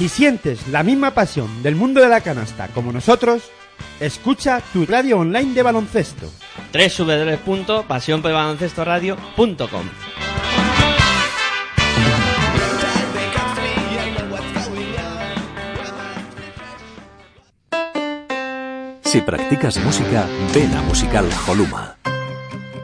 Si sientes la misma pasión del mundo de la canasta como nosotros, escucha tu radio online de baloncesto. www.pasionporbaloncestoradio.com Si practicas música, ven a Musical Holuma.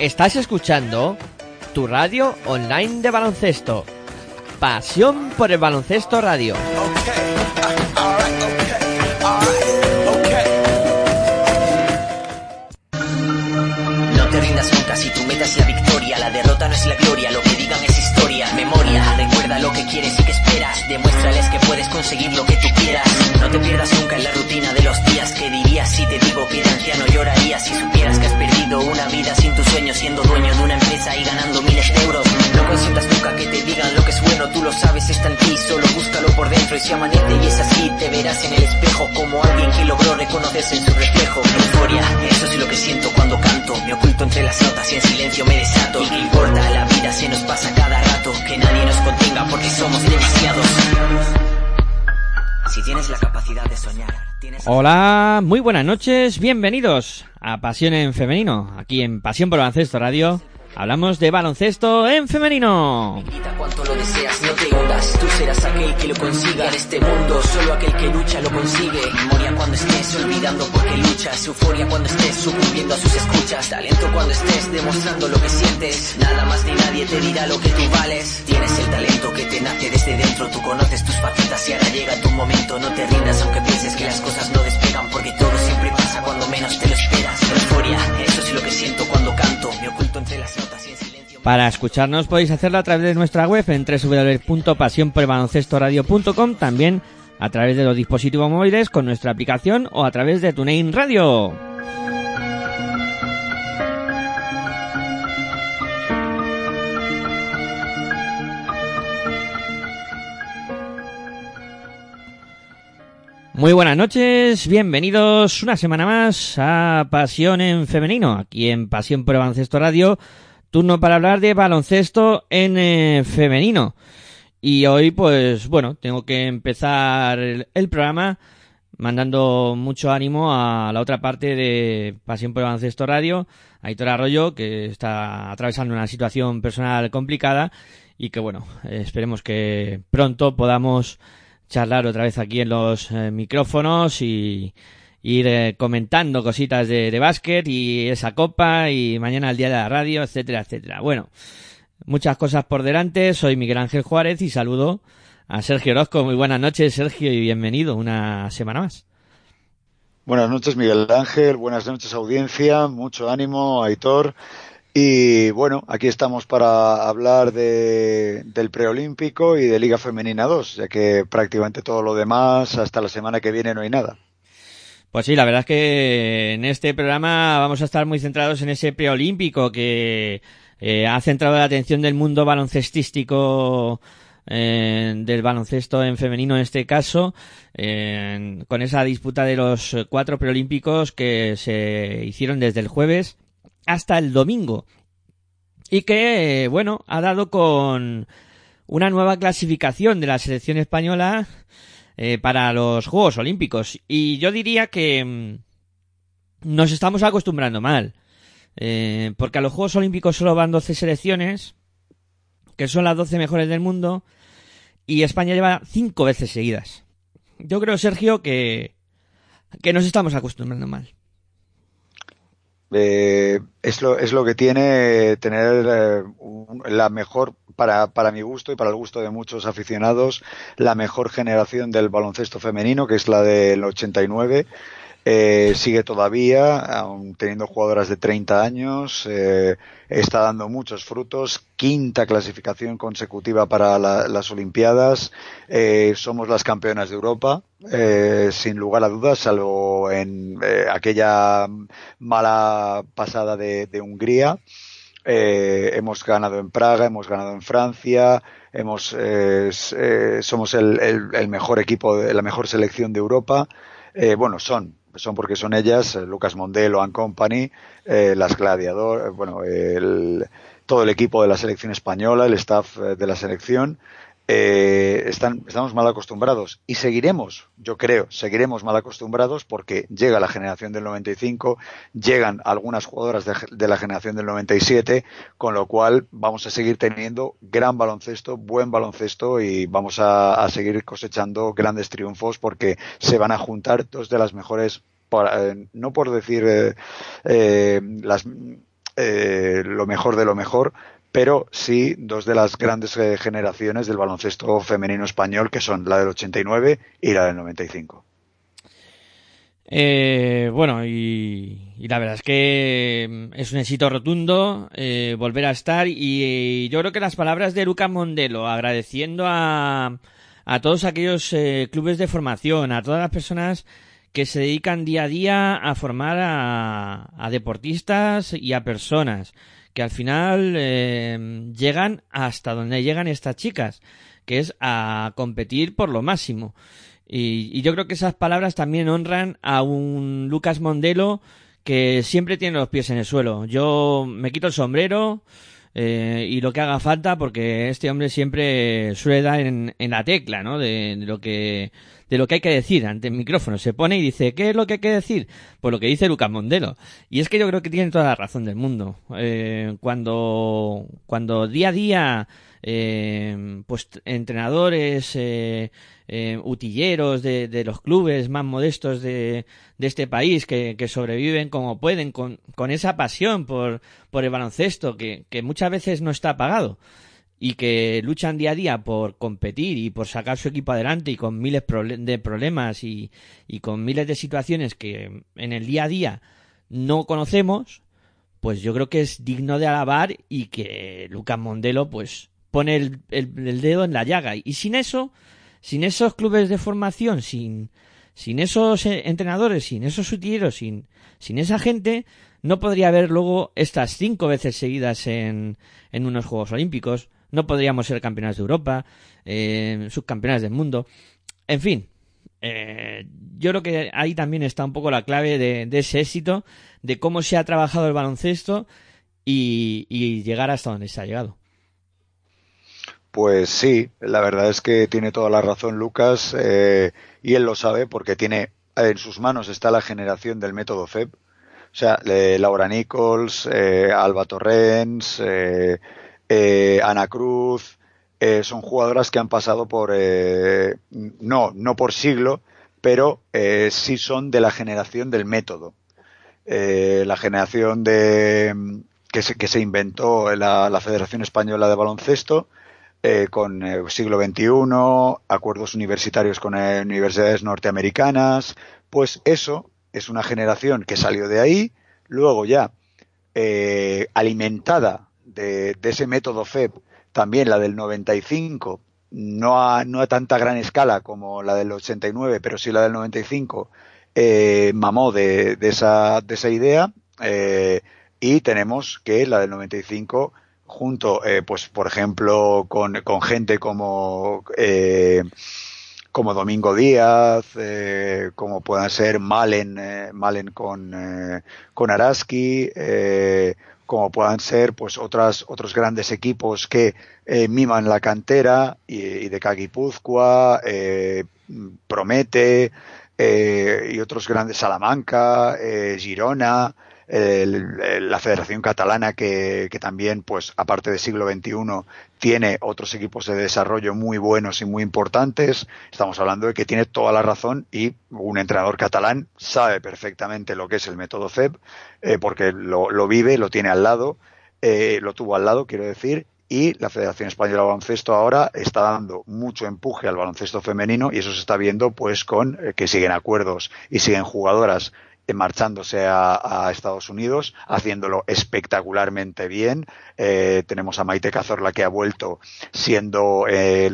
Estás escuchando tu radio online de baloncesto. Pasión por el baloncesto radio. No te rindas nunca si tu meta es la victoria. La derrota no es la gloria, lo que digan es historia. Memoria, lo que quieres y que esperas. Demuéstrales que puedes conseguir lo que tú quieras. No te pierdas nunca en la rutina de los días. ¿Qué dirías si te digo que de anciano llorarías? Si supieras que has perdido una vida sin tu sueño, siendo dueño de una empresa y ganando miles de euros. No consientas nunca que te digan lo que es bueno, tú lo sabes, está en ti. Solo búscalo por dentro y si amanece y es así, te verás en el espejo como alguien que logró reconocerse en su reflejo. Euforia, eso es lo que siento cuando canto. Me oculto entre las notas y en silencio me desato. ¿Y qué importa? La vida se nos pasa cada rato. Que nadie Hola, muy buenas noches, bienvenidos a Pasión en Femenino, aquí en Pasión por Baloncesto Radio. Hablamos de baloncesto en femenino. Grita cuanto lo deseas, no te hundas. Tú serás aquel que lo consiga en este mundo. Solo aquel que lucha lo consigue. Memoria cuando estés olvidando porque luchas. Euforia cuando estés sucumbiendo a sus escuchas. Talento cuando estés demostrando lo que sientes. Nada más ni nadie te dirá lo que tú vales. Tienes el talento que te nace desde dentro. Tú conoces tus facetas y ahora llega tu momento. No te rindas aunque pienses que las cosas no despegan. Porque todo siempre pasa cuando menos te lo esperas. Euforia, es lo que siento cuando canto. Me oculto entre las notas y en silencio. Para escucharnos podéis hacerlo a través de nuestra web en www.pasionporbaloncestoradio.com, también a través de los dispositivos móviles con nuestra aplicación o a través de TuneIn Radio. Muy buenas noches, bienvenidos una semana más a Pasión en Femenino, aquí en Pasión por Baloncesto Radio, turno para hablar de baloncesto en eh, femenino. Y hoy, pues bueno, tengo que empezar el, programa mandando mucho ánimo a la otra parte de Pasión por Baloncesto Radio, a Aitor Arroyo, que está atravesando una situación personal complicada y que bueno, esperemos que pronto podamos charlar otra vez aquí en los eh, micrófonos y ir eh, comentando cositas de, de básquet y esa copa y mañana el día de la radio, etcétera, etcétera. Bueno, muchas cosas por delante. Soy Miguel Ángel Juárez y saludo a Sergio Orozco. Muy buenas noches, Sergio, y bienvenido una semana más. Buenas noches, Miguel Ángel. Buenas noches, audiencia. Mucho ánimo, Aitor. Y bueno, aquí estamos para hablar de, del preolímpico y de Liga Femenina 2, ya que prácticamente todo lo demás, hasta la semana que viene no hay nada. Pues sí, la verdad es que en este programa vamos a estar muy centrados en ese preolímpico que eh, ha centrado la atención del mundo baloncestístico eh, del baloncesto en femenino en este caso, con esa disputa de los cuatro preolímpicos que se hicieron desde el jueves hasta el domingo. Y que, bueno, ha dado con una nueva clasificación de la selección española eh, para los Juegos Olímpicos. Y yo diría que mm, nos estamos acostumbrando mal. Eh, porque a los Juegos Olímpicos solo van 12 selecciones, que son las 12 mejores del mundo, y España lleva 5 veces seguidas. Yo creo, Sergio, que, que nos estamos acostumbrando mal. Eh, es, lo, es lo que tiene tener eh, la mejor, para, para mi gusto y para el gusto de muchos aficionados, la mejor generación del baloncesto femenino, que es la del 89 eh, sigue todavía, aún teniendo jugadoras de 30 años, eh, está dando muchos frutos. Quinta clasificación consecutiva para las Olimpiadas. Eh, somos las campeonas de Europa, eh, sin lugar a dudas, salvo en eh, aquella mala pasada de, de Hungría. Eh, hemos ganado en Praga, hemos ganado en Francia, hemos, eh, somos el, el, el, mejor equipo, de, la mejor selección de Europa. Eh, bueno, son, son porque son ellas, eh, Lucas Mondelo and Company, eh, las gladiador, eh, bueno, el, todo el equipo de la selección española, el staff eh, de la selección, eh, están, estamos mal acostumbrados y seguiremos, yo creo, seguiremos mal acostumbrados porque llega la generación del 95, llegan algunas jugadoras de, la generación del 97, con lo cual vamos a seguir teniendo gran baloncesto, buen baloncesto y vamos a, a seguir cosechando grandes triunfos porque se van a juntar dos de las mejores, para, eh, no por decir eh, eh, las, eh, lo mejor de lo mejor, pero sí dos de las grandes eh, generaciones del baloncesto femenino español, que son la del 89 y la del 95. Eh, bueno, y, la verdad es que mm, es un éxito rotundo eh, volver a estar y, yo creo que las palabras de Lucas Mondelo agradeciendo a, a todos aquellos eh, clubes de formación, a todas las personas que se dedican día a día a formar a deportistas y a personas que al final eh, llegan hasta donde llegan estas chicas, que es a competir por lo máximo. Y, y, yo creo que esas palabras también honran a un Lucas Mondelo que siempre tiene los pies en el suelo. Yo me quito el sombrero eh, y lo que haga falta porque este hombre siempre suele dar en, en la tecla, ¿no? De, de, lo que de lo que hay que decir ante el micrófono. Se pone y dice, ¿qué es lo que hay que decir? Pues lo que dice Lucas Mondelo. Y es que yo creo que tiene toda la razón del mundo. Eh, cuando, cuando día a día, eh, pues entrenadores, eh, eh, utilleros de, de, los clubes más modestos de, de este país que, que, sobreviven como pueden con, con esa pasión por, por el baloncesto que, que muchas veces no está pagado y que luchan día a día por competir y por sacar su equipo adelante y con miles de problemas y, y, con miles de situaciones que en el día a día no conocemos, pues yo creo que es digno de alabar y que Lucas Mondelo pues pone el, el, dedo en la llaga. Y sin eso, sin esos clubes de formación, sin, sin esos entrenadores, sin esos sutilleros, sin, sin esa gente, no podría haber luego estas cinco veces seguidas en, en unos Juegos Olímpicos, no podríamos ser campeones de Europa, eh, subcampeones del mundo, en fin. Eh, yo creo que ahí también está un poco la clave de, ese éxito, de cómo se ha trabajado el baloncesto y, llegar hasta donde se ha llegado. Pues sí, la verdad es que tiene toda la razón Lucas eh, y él lo sabe porque tiene en sus manos está la generación del método FEB. O sea, eh, Laura Nichols, eh, Alba Torrens, eh, eh, Ana Cruz, eh, son jugadoras que han pasado por, eh, no, no por siglo, pero eh, sí son de la generación del método. Eh, la generación de, que, se, que se inventó la, la Federación Española de Baloncesto, eh, con el siglo XXI, acuerdos universitarios con eh, universidades norteamericanas, pues eso es una generación que salió de ahí, luego ya eh, alimentada de, ese método FEB, también la del 95, no a, no a tanta gran escala como la del 89, pero sí la del 95, eh, mamó de, de, esa, de esa idea eh, y tenemos que la del 95 junto, eh, pues por ejemplo, con, con gente como como Domingo Díaz, como puedan ser Malen, Malen con, con Araski, como puedan ser pues otras otros grandes equipos que eh, miman la cantera y, de Caguipuzcoa, eh, Promete eh, y otros grandes Salamanca, eh, La Federación Catalana que, que, también, pues, aparte del siglo XXI, tiene otros equipos de desarrollo muy buenos y muy importantes. Estamos hablando de que tiene toda la razón y un entrenador catalán sabe perfectamente lo que es el método FEB, eh, porque lo, lo, vive, lo tiene al lado, eh, lo tuvo al lado, quiero decir, y la Federación Española de Baloncesto ahora está dando mucho empuje al baloncesto femenino y eso se está viendo pues con eh, que siguen acuerdos y siguen jugadoras marchándose a, Estados Unidos, haciéndolo espectacularmente bien. Eh, tenemos a Maite Cazorla que ha vuelto siendo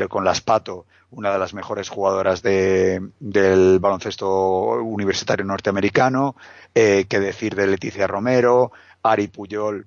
con las Pato una de las mejores jugadoras de, del baloncesto universitario norteamericano. que decir de Leticia Romero, Ari Puyol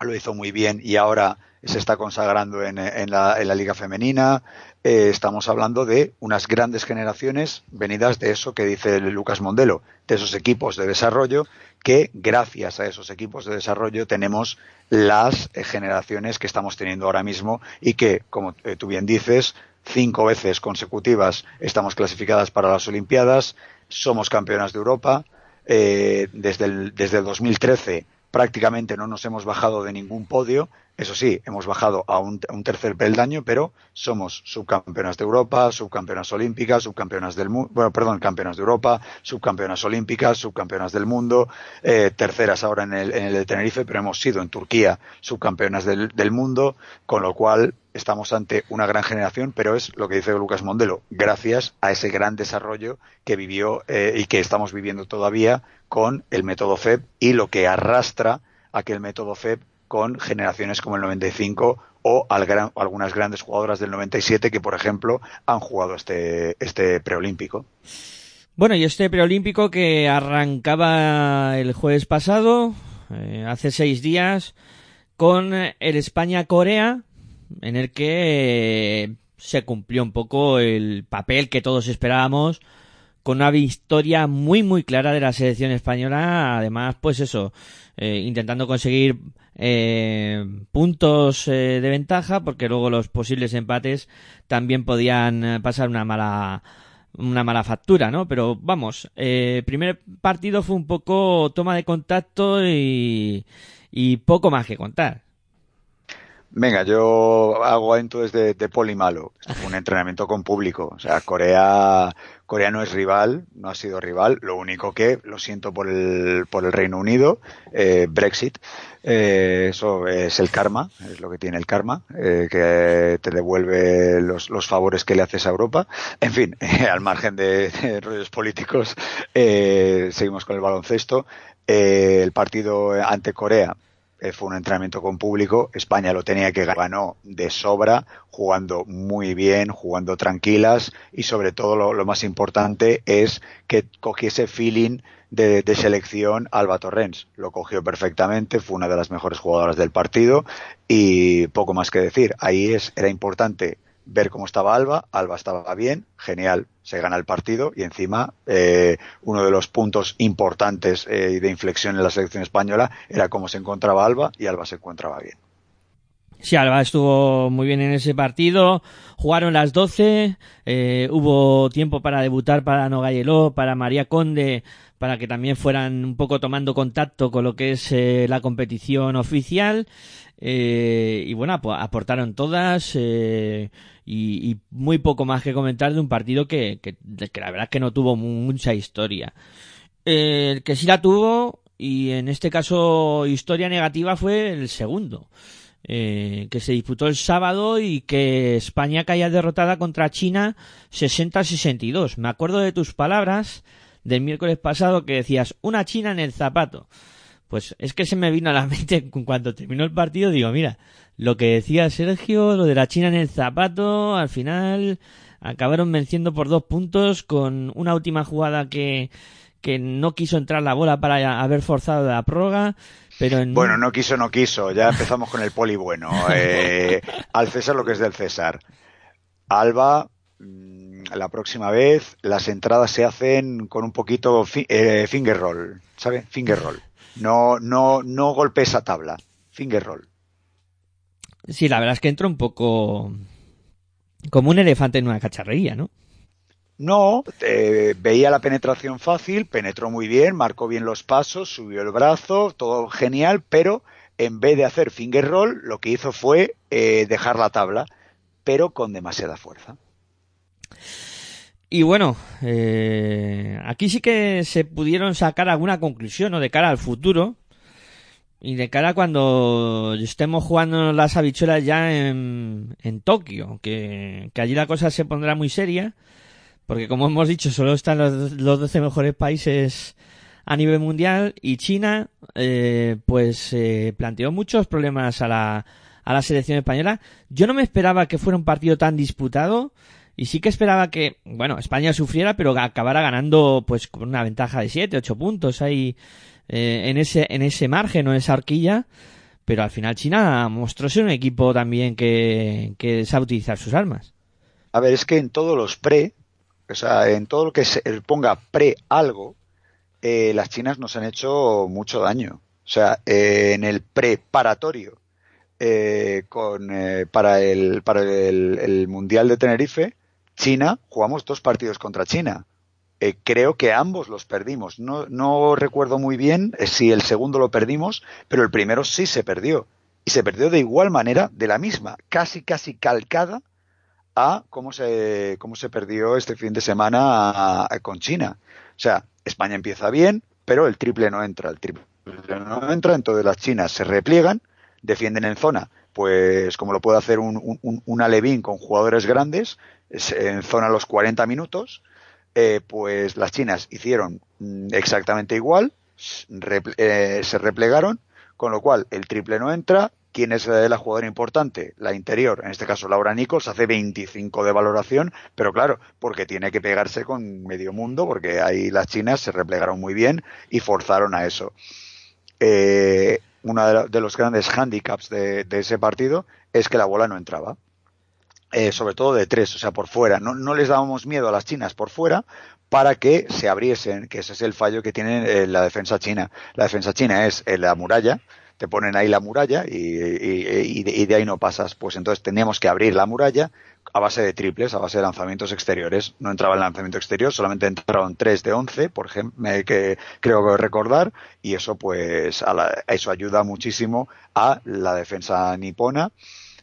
lo hizo muy bien y ahora se está consagrando en, la, Liga Femenina. Eh, estamos hablando de unas grandes generaciones venidas de eso que dice Lucas Mondelo, de esos equipos de desarrollo, que gracias a esos equipos de desarrollo tenemos las eh, generaciones que estamos teniendo ahora mismo y que, como eh, tú bien dices, cinco veces consecutivas estamos clasificadas para las Olimpiadas, somos campeonas de Europa. desde, el, desde el 2013 prácticamente no nos hemos bajado de ningún podio. Eso sí, hemos bajado a un, tercer peldaño, pero somos subcampeonas de Europa, subcampeonas olímpicas, subcampeonas del mundo, bueno, perdón, campeonas de Europa, subcampeonas olímpicas, subcampeonas del mundo, eh, terceras ahora en el, en el de Tenerife, pero hemos sido en Turquía subcampeonas del, mundo, con lo cual estamos ante una gran generación, pero es lo que dice Lucas Mondelo, gracias a ese gran desarrollo que vivió eh, y que estamos viviendo todavía con el método FEB y lo que arrastra aquel método FEB con generaciones como el 95 o algunas grandes jugadoras del 97 que, por ejemplo, han jugado este, este preolímpico. Bueno, y este preolímpico que arrancaba el jueves pasado, eh, hace seis días, con el España-Corea, en el que se cumplió un poco el papel que todos esperábamos con una victoria muy muy clara de la selección española además pues eso eh, intentando conseguir eh, puntos eh, de ventaja porque luego los posibles empates también podían pasar una mala una mala factura, ¿no? Pero vamos, el primer partido fue un poco toma de contacto y, y poco más que contar. Venga, yo hago entonces de, de poli malo. un entrenamiento con público. O sea, Corea, Corea no es rival, no ha sido rival. Lo único que, lo siento por el, por el Reino Unido, eh, Brexit, eh, eso es el karma, es lo que tiene el karma, eh, que te devuelve los, los, favores que le haces a Europa. En fin, al margen de, de rollos políticos, seguimos con el baloncesto. el partido ante Corea eh, fue un entrenamiento con público, España lo tenía que ganó de sobra, jugando muy bien, jugando tranquilas y sobre todo lo, más importante es que cogiese feeling de, de, selección Alba Torrens. Lo cogió perfectamente, fue una de las mejores jugadoras del partido y poco más que decir. Ahí es, era importante ver cómo estaba Alba, Alba estaba bien, genial, se gana el partido y encima eh, uno de los puntos importantes eh, de inflexión en la selección española era cómo se encontraba Alba y Alba se encontraba bien. Sí, Alba estuvo muy bien en ese partido. Jugaron las 12. Eh, hubo tiempo para debutar para Nogayeló, para María Conde, para que también fueran un poco tomando contacto con lo que es eh, la competición oficial. Eh, y bueno, aportaron todas eh, y, muy poco más que comentar de un partido que, que, la verdad es que no tuvo mucha historia. El que sí la tuvo, y en este caso historia negativa, fue el segundo. Que se disputó el sábado y que España caía derrotada contra China 60-62. Me acuerdo de tus palabras del miércoles pasado que decías una China en el zapato. Pues es que se me vino a la mente cuando terminó el partido, digo, mira, lo que decía Sergio, lo de la China en el zapato, al final acabaron venciendo por dos puntos con una última jugada que, que no quiso entrar la bola para haber forzado la prórroga. Pero Bueno, no quiso, no quiso. Ya empezamos con el poli bueno. Eh, al César lo que es del César. Alba, mm, la próxima vez las entradas se hacen con un poquito eh, finger roll, ¿sabe? Finger roll. No, no, no golpe esa tabla. Finger roll. Sí, la verdad es que entra un poco como un elefante en una cacharrería, ¿no? No, eh, veía la penetración fácil, penetró muy bien, marcó bien los pasos, subió el brazo, todo genial, pero en vez de hacer finger roll, lo que hizo fue eh, dejar la tabla, pero con demasiada fuerza. Y bueno, eh, aquí sí que se pudieron sacar alguna conclusión ¿no? de cara al futuro y de cara a cuando estemos jugando las habichuelas ya en, en Tokio, que, allí la cosa se pondrá muy seria porque como hemos dicho, solo están los, los 12 mejores países a nivel mundial y China, eh, pues eh, planteó muchos problemas a la, a la selección española. Yo no me esperaba que fuera un partido tan disputado y sí que esperaba que, bueno, España sufriera, pero acabara ganando pues con una ventaja de 7, 8 puntos ahí eh, en ese en ese margen o en esa horquilla. Pero al final China mostró ser un equipo también que, que sabe utilizar sus armas. A ver, es que en todos los pre o sea, en todo lo que se ponga pre algo, eh, las chinas nos han hecho mucho daño. O sea, eh, en el preparatorio eh, con, para, el, para el, Mundial de Tenerife, China, jugamos dos partidos contra China. creo que ambos los perdimos. No, no recuerdo muy bien si el segundo lo perdimos, pero el primero sí se perdió. Y se perdió de igual manera, de la misma, casi, casi calcada a cómo se, cómo se perdió este fin de semana con China. O sea, España empieza bien, pero el triple no entra. El triple no entra, entonces las chinas se repliegan, defienden en zona, pues como lo puede hacer un, un, Alevín con jugadores grandes, en zona los 40 minutos, eh, pues las chinas hicieron mm, exactamente igual, eh, se replegaron, con lo cual el triple no entra, ¿Quién es la jugadora importante? La interior, en este caso Laura Nichols, hace 25 de valoración, pero claro, porque tiene que pegarse con medio mundo, porque ahí las chinas se replegaron muy bien y forzaron a eso. Eh, uno de, los grandes handicaps de, ese partido es que la bola no entraba. Eh, sobre todo de tres, o sea, por fuera. No, no, les dábamos miedo a las chinas por fuera para que se abriesen, que ese es el fallo que tiene eh, la defensa china. La defensa china es la muralla, te ponen ahí la muralla y, de, ahí no pasas. Pues entonces teníamos que abrir la muralla a base de triples, a base de lanzamientos exteriores. No entraba el lanzamiento exterior, solamente entraron 3 de 11, por ejemplo, que creo que recordar, y eso pues a eso ayuda muchísimo a la defensa nipona,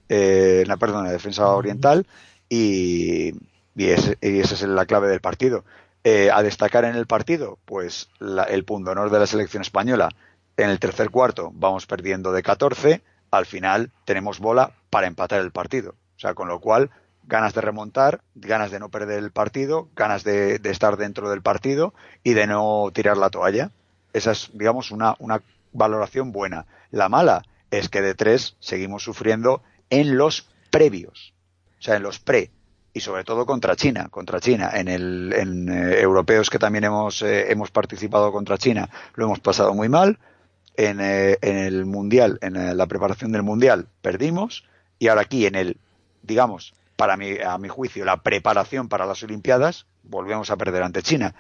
eh, la, perdón, la defensa oriental, y, y, esa es la clave del partido. Eh, a destacar en el partido, pues el punto honor de la selección española en el tercer cuarto vamos perdiendo de 14, al final tenemos bola para empatar el partido. O sea, con lo cual, ganas de remontar, ganas de no perder el partido, ganas de, estar dentro del partido y de no tirar la toalla. Esa es, digamos, una, valoración buena. La mala es que de tres seguimos sufriendo en los previos. O sea, en los pre y sobre todo contra China, contra China. En, el, en eh, europeos que también hemos, eh, hemos participado contra China lo hemos pasado muy mal. Eh, en, el Mundial, en la preparación del Mundial, perdimos y ahora aquí en el, digamos, para mi, a mi juicio, la preparación para las Olimpiadas, volvemos a perder ante China.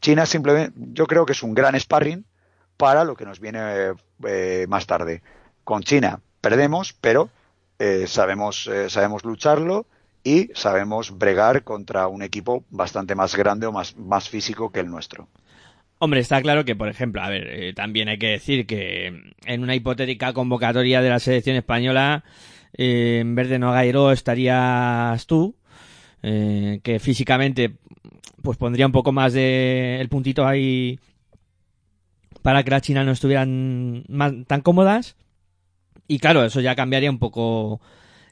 China simplemente, yo creo que es un gran sparring para lo que nos viene eh, más tarde. Con China perdemos, pero sabemos, sabemos lucharlo y sabemos bregar contra un equipo bastante más grande o más, más físico que el nuestro. Hombre, está claro que, por ejemplo, a ver, eh, también hay que decir que en una hipotética convocatoria de la selección española, eh, en vez de Nogairo estarías tú, eh, que físicamente pues pondría un poco más de el puntito ahí para que las chinas no estuvieran tan cómodas. Y claro, eso ya cambiaría un poco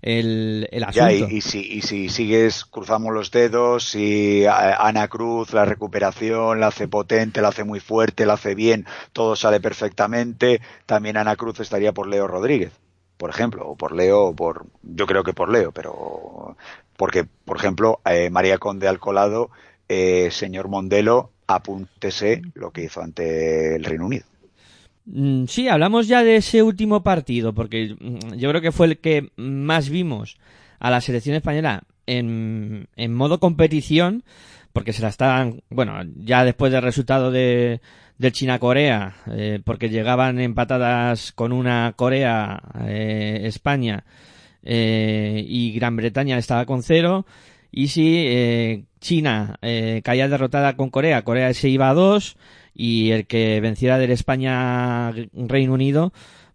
el, el asunto. y, si, y si sigues, cruzamos los dedos, si Ana Cruz la recuperación la hace potente, la hace muy fuerte, la hace bien, todo sale perfectamente, también Ana Cruz estaría por Leo Rodríguez, por ejemplo, o por Leo, o por, yo creo que por Leo, pero porque, por ejemplo, eh, María Conde Alcolado, eh, señor Mondelo, apúntese lo que hizo ante el Reino Unido. Mm, sí, hablamos ya de ese último partido, porque mm, yo creo que fue el que más vimos a la selección española en, en modo competición, porque se la estaban, bueno, ya después del resultado de, del China-Corea, eh, porque llegaban empatadas con una Corea, eh, España, eh, y Gran Bretaña estaba con cero, y si eh, China eh, caía derrotada con Corea, Corea se iba a dos y el que venciera del España-Reino Unido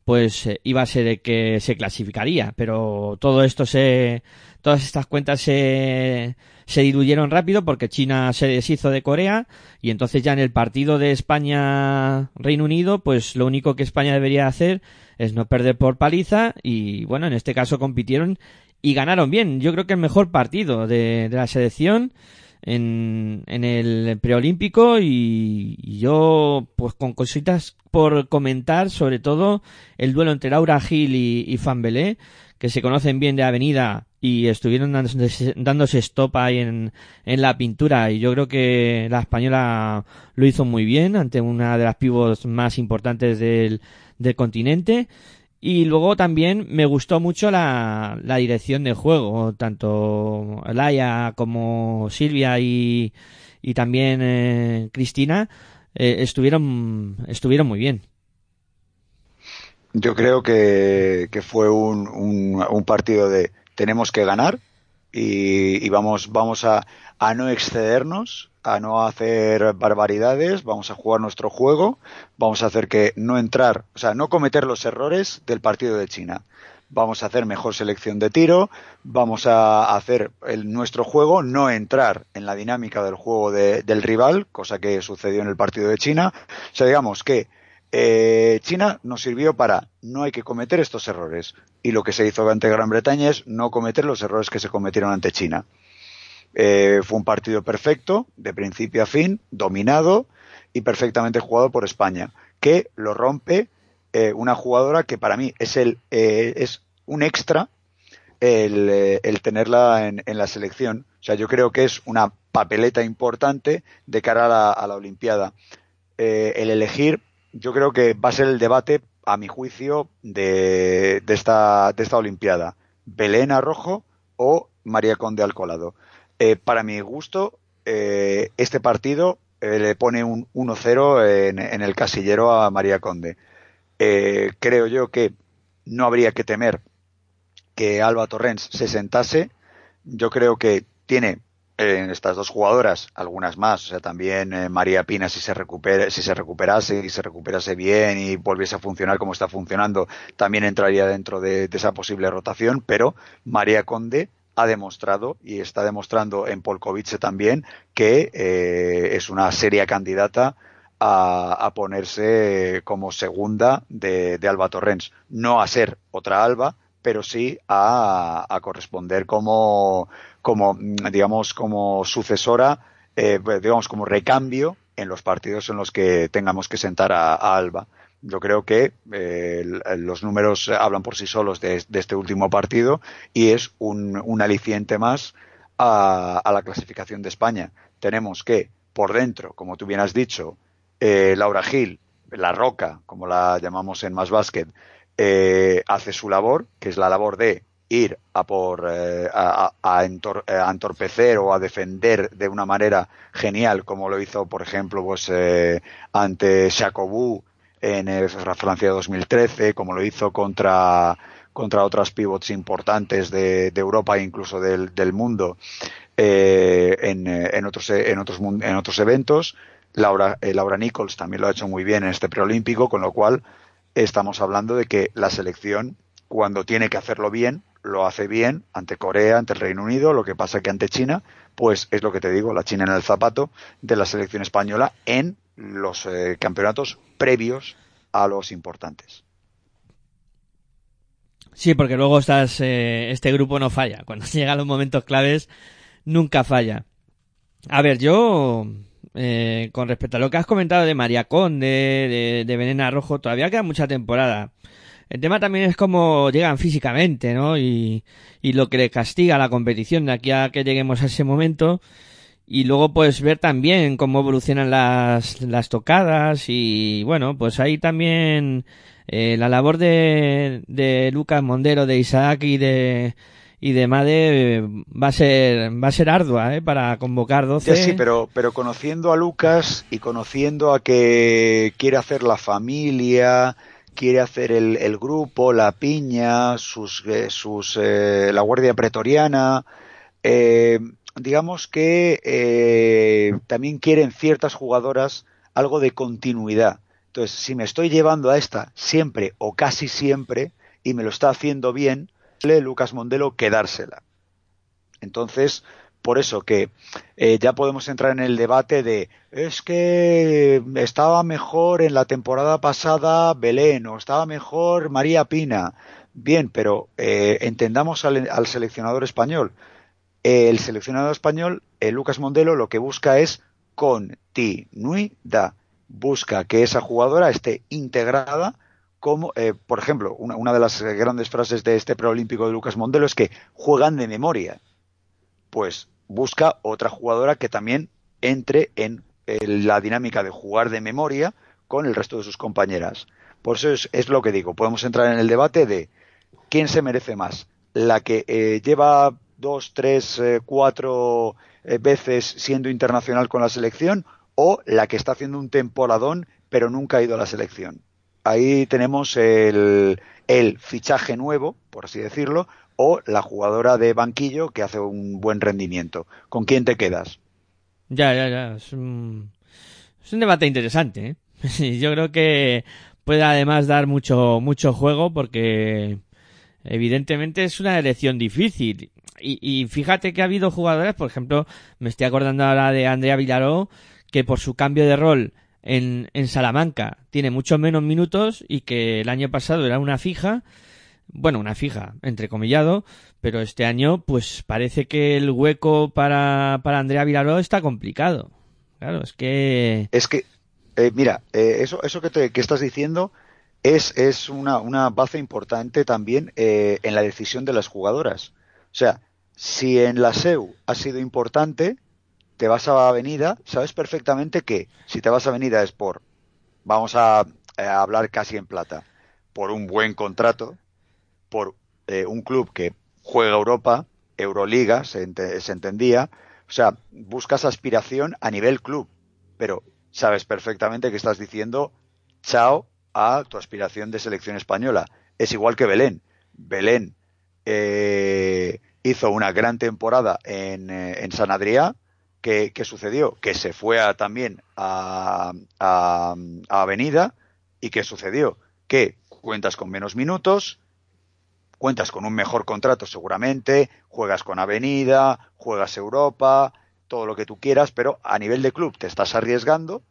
pues eh, iba a ser el que se clasificaría, pero todo esto se, todas estas cuentas se, se diluyeron rápido porque China se deshizo de Corea y entonces ya en el partido de España-Reino Unido, pues lo único que España debería hacer es no perder por paliza y bueno, en este caso compitieron y ganaron bien. Yo creo que el mejor partido de, de la selección en, en el preolímpico y, yo pues con cositas por comentar, sobre todo el duelo entre Laura Gil y, y Fambelé, que se conocen bien de avenida y estuvieron dándose, dándose stop ahí en, en la pintura. Y yo creo que la española lo hizo muy bien ante una de las pivos más importantes del, del continente. Y luego también me gustó mucho la, la dirección de juego, tanto Laia como Silvia y, y también eh, Cristina eh, estuvieron, estuvieron muy bien. Yo creo que, que fue un, un, un, partido de tenemos que ganar y, y vamos, vamos a, a no excedernos a no hacer barbaridades, vamos a jugar nuestro juego, vamos a hacer que no entrar, o sea, no cometer los errores del partido de China. Vamos a hacer mejor selección de tiro, vamos a hacer el, nuestro juego, no entrar en la dinámica del juego de, del rival, cosa que sucedió en el partido de China. O sea, digamos que eh, China nos sirvió para no hay que cometer estos errores. Y lo que se hizo ante Gran Bretaña es no cometer los errores que se cometieron ante China. Eh, fue un partido perfecto, de principio a fin, dominado y perfectamente jugado por España, que lo rompe eh, una jugadora que para mí es, el, eh, es un extra el, eh, el tenerla en, en, la selección. O sea, yo creo que es una papeleta importante de cara a la, a la Olimpiada. Eh, el elegir, yo creo que va a ser el debate, a mi juicio, de, de, esta, de esta Olimpiada. Belén Arrojo o María Conde Alcolado. Para mi gusto, este partido le pone un 1-0 en, en, el casillero a María Conde. Eh, creo yo que no habría que temer que Alba Torrens se sentase. Yo creo que tiene en estas dos jugadoras, algunas más, o sea, también eh, María Pina si se recupere, si se recuperase y se recuperase bien y volviese a funcionar como está funcionando, también entraría dentro de, de esa posible rotación, pero María Conde ha demostrado y está demostrando en Polkovice también que eh, es una seria candidata a, a, ponerse como segunda de, Alba Torrens. No a ser otra Alba, pero sí a, corresponder como, como, digamos, como sucesora, eh, digamos, como recambio en los partidos en los que tengamos que sentar a, Alba yo creo que eh, los números hablan por sí solos de, este último partido y es un, un aliciente más a, a, la clasificación de España. Tenemos que, por dentro, como tú bien has dicho, eh, Laura Gil, la roca, como la llamamos en Más Básquet, eh, hace su labor, que es la labor de ir a por eh, a, a, entor, a, entorpecer o a defender de una manera genial, como lo hizo, por ejemplo, pues eh, ante Jacobou en Francia 2013, como lo hizo contra, contra otras pivots importantes de, Europa e incluso del, mundo eh, en, otros, en, otros, en otros eventos. Laura, eh, Laura Nichols también lo ha hecho muy bien en este preolímpico, con lo cual estamos hablando de que la selección, cuando tiene que hacerlo bien, lo hace bien ante Corea, ante el Reino Unido, lo que pasa que ante China, pues es lo que te digo, la China en el zapato de la selección española en los eh, campeonatos previos a los importantes. Sí, porque luego estás, eh, este grupo no falla. Cuando llegan los momentos claves, nunca falla. A ver, yo, eh, con respecto a lo que has comentado de María Conde, de, de Venena Rojo, todavía queda mucha temporada. El tema también es cómo llegan físicamente, ¿no? Y, lo que le castiga la competición de aquí a que lleguemos a ese momento y luego pues ver también cómo evolucionan las, las tocadas y bueno, pues ahí también eh, la labor de, de Lucas Mondero, de Isaac y de y de Made va a ser va a ser ardua ¿eh? para convocar 12. Sí, sí, pero pero conociendo a Lucas y conociendo a que quiere hacer la familia, quiere hacer el, el grupo, la piña, sus eh, sus eh, la guardia pretoriana, eh, digamos que eh, también quieren ciertas jugadoras algo de continuidad. Entonces, si me estoy llevando a esta siempre o casi siempre y me lo está haciendo bien, Lucas Mondelo quedársela. Entonces, por eso que eh, ya podemos entrar en el debate de es que estaba mejor en la temporada pasada Belén o estaba mejor María Pina. Bien, pero eh, entendamos al, seleccionador español. el seleccionador español, eh, Lucas Mondelo, lo que busca es continuidad. Busca que esa jugadora esté integrada como, por ejemplo, una, de las grandes frases de este preolímpico de Lucas Mondelo es que juegan de memoria. Pues busca otra jugadora que también entre en la dinámica de jugar de memoria con el resto de sus compañeras. Por eso es, lo que digo, podemos entrar en el debate de quién se merece más, la que eh, lleva dos, tres, eh, cuatro eh, veces siendo internacional con la selección o la que está haciendo un temporadón pero nunca ha ido a la selección. Ahí tenemos el, el fichaje nuevo, por así decirlo, o la jugadora de banquillo que hace un buen rendimiento. ¿Con quién te quedas? Ya, ya, ya. Es un, debate interesante. ¿eh? Yo creo que puede además dar mucho, mucho juego porque evidentemente es una elección difícil. Y, fíjate que ha habido jugadores, por ejemplo, me estoy acordando ahora de Andrea Villaró, que por su cambio de rol en, Salamanca tiene muchos menos minutos y que el año pasado era una fija bueno, una fija, entrecomillado, pero este año pues parece que el hueco para, para Andrea Vilaró está complicado. Claro, es que... Es que, eh, mira, eh, eso, eso que, te, que estás diciendo es, es una, una base importante también eh, en la decisión de las jugadoras. O sea, si en la SEU ha sido importante, te vas a Avenida, sabes perfectamente que si te vas a Avenida es por, vamos a hablar casi en plata, por un buen contrato, por eh, un club que juega Europa, Euroliga, se, entendía. O sea, buscas aspiración a nivel club, pero sabes perfectamente que estás diciendo chao a tu aspiración de selección española. Es igual que Belén. Belén eh, hizo una gran temporada en, eh, en San ¿Qué, sucedió? Que se fue también a, a, a Avenida. ¿Y qué sucedió? Que cuentas con menos minutos, cuentas con un mejor contrato seguramente, juegas con Avenida, juegas Europa, todo lo que tú quieras, pero a nivel de club te estás arriesgando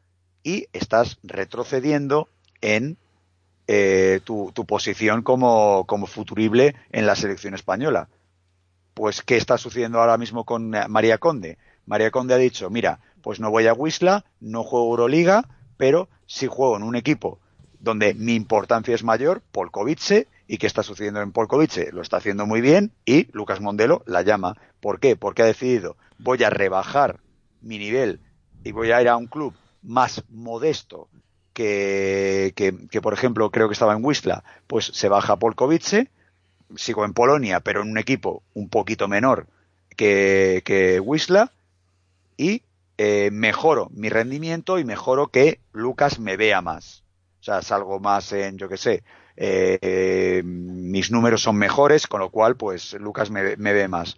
y estás retrocediendo en eh, tu, posición como, como futurible en la selección española. Pues, ¿qué está sucediendo ahora mismo con María Conde? María Conde ha dicho, mira, pues no voy a Wisla, no juego Euroliga, pero si juego en un equipo donde mi importancia es mayor, Polkovice, ¿Y qué está sucediendo en Polkovice? Lo está haciendo muy bien y Lucas Mondelo la llama. ¿Por qué? Porque ha decidido, voy a rebajar mi nivel y voy a ir a un club más modesto que, que, por ejemplo, creo que estaba en Wisla, pues se baja Polkovice, sigo en Polonia, pero en un equipo un poquito menor que, que Wisla, y eh, mejoro mi rendimiento y mejoro que Lucas me vea más. O sea, salgo más en, yo qué sé, eh, mis números son mejores, con lo cual, pues Lucas me, ve más.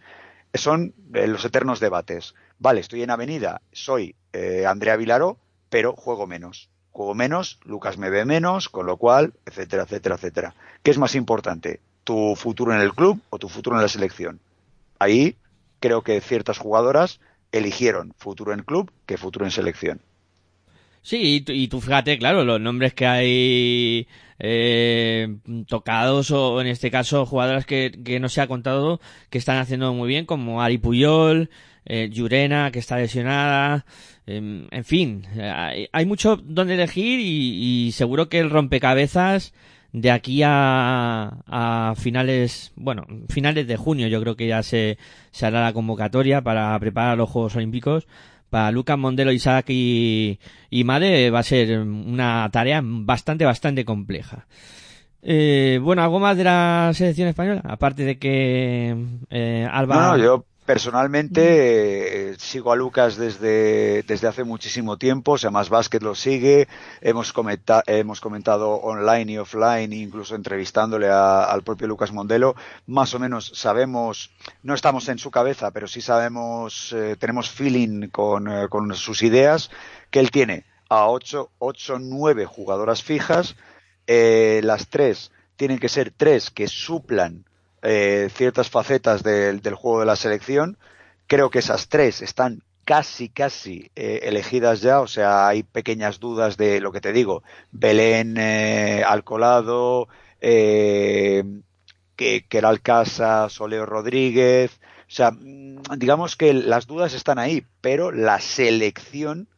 Son eh, los eternos debates. Vale, estoy en Avenida, soy eh, Andrea Vilaro, pero juego menos. Juego menos, Lucas me ve menos, con lo cual, etcétera, etcétera, etcétera. ¿Qué es más importante? ¿Tu futuro en el club o tu futuro en la selección? Ahí creo que ciertas jugadoras eligieron futuro en club que futuro en selección. Sí, y tú, fíjate, claro, los nombres que hay eh, tocados o en este caso jugadoras que, que, no se ha contado que están haciendo muy bien como Ari Puyol, eh, Llurena que está lesionada, em, en fin, hay, hay, mucho donde elegir y, y, seguro que el rompecabezas de aquí a, a finales, bueno, finales de junio yo creo que ya se, se hará la convocatoria para preparar los Juegos Olímpicos para Lucas Mondelo, Isaac y, y Made va a ser una tarea bastante, bastante compleja. Eh, bueno, ¿algo más de la selección española? Aparte de que eh, Alba... Personalmente eh, sigo a Lucas desde, desde hace muchísimo tiempo, o sea, más básquet lo sigue, hemos, comenta, hemos comentado online y offline, incluso entrevistándole al propio Lucas Mondelo, más o menos sabemos, no estamos en su cabeza, pero sí sabemos, eh, tenemos feeling con, eh, con sus ideas, que él tiene a 8, 8 9 jugadoras fijas, las tres tienen que ser tres que suplan eh, ciertas facetas del, juego de la selección. Creo que esas tres están casi, casi eh, elegidas ya, o sea, hay pequeñas dudas de lo que te digo, Belén eh, Alcolado, eh, que era Alcasa, Soleo Rodríguez, o sea, mm, digamos que las dudas están ahí, pero la selección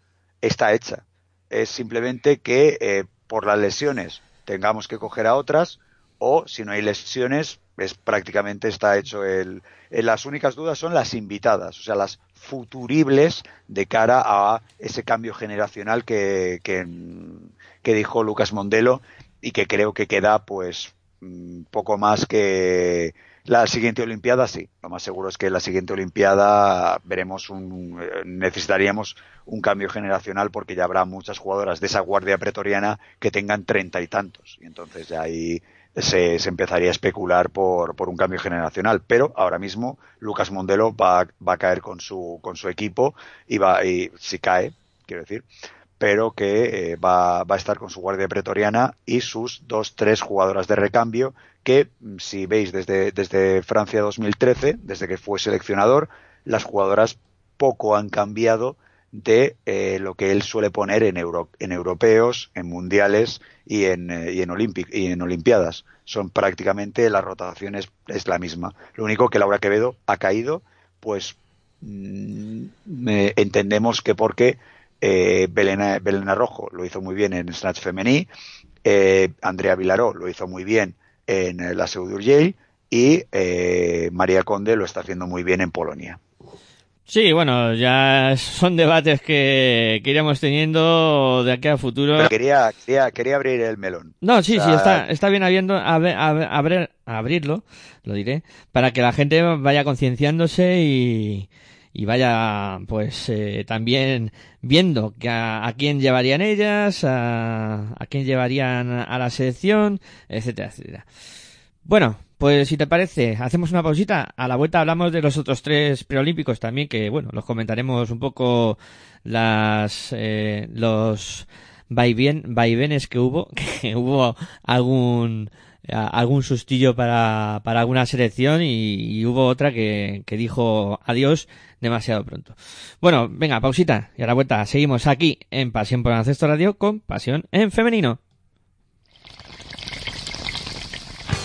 está hecha. Es simplemente que por las lesiones tengamos que coger a otras o si no hay lesiones es prácticamente está hecho el, las únicas dudas son las invitadas, o sea, las futuribles de cara a ese cambio generacional que, que, dijo Lucas Mondelo y que creo que queda pues mm, poco más que la siguiente Olimpiada, sí. Lo más seguro es que la siguiente Olimpiada veremos un, eh, necesitaríamos un cambio generacional porque ya habrá muchas jugadoras de esa guardia pretoriana que tengan treinta y tantos. Y entonces ya ahí se, empezaría a especular por, por, un cambio generacional. Pero ahora mismo Lucas Mondelo va, va a caer con su, con su equipo y va, y si cae, quiero decir, pero que eh, va, va, a estar con su guardia pretoriana y sus dos, tres jugadoras de recambio que, mm, si veis desde, desde Francia 2013, desde que fue seleccionador, las jugadoras poco han cambiado de eh, lo que él suele poner en, en europeos, en mundiales y en, eh, y, en olimpiadas. Son prácticamente las rotaciones es la misma. Lo único que Laura Quevedo ha caído, pues mm, entendemos que porque eh, Belena, Belena, Rojo lo hizo muy bien en Snatch Femení, Andrea Vilaró lo hizo muy bien en la Seudur Yale y María Conde lo está haciendo muy bien en Polonia. Sí, bueno, ya son debates que, que iremos teniendo de aquí a futuro. Pero quería, quería, quería abrir el melón. No, sí, sí, está, está bien abriendo, abrirlo, lo diré, para que la gente vaya concienciándose y, y vaya, pues, eh, también viendo que a, a, quién llevarían ellas, a, a quién llevarían a la selección, etcétera, etcétera. Bueno, pues si te parece, hacemos una pausita. A la vuelta hablamos de los otros tres preolímpicos también, que bueno, los comentaremos un poco las eh, los vaivenes que hubo, que hubo algún algún sustillo para, para alguna selección y, hubo otra que, que dijo adiós demasiado pronto. Bueno, venga, pausita y a la vuelta seguimos aquí en Pasión por Ancesto Radio con Pasión en Femenino.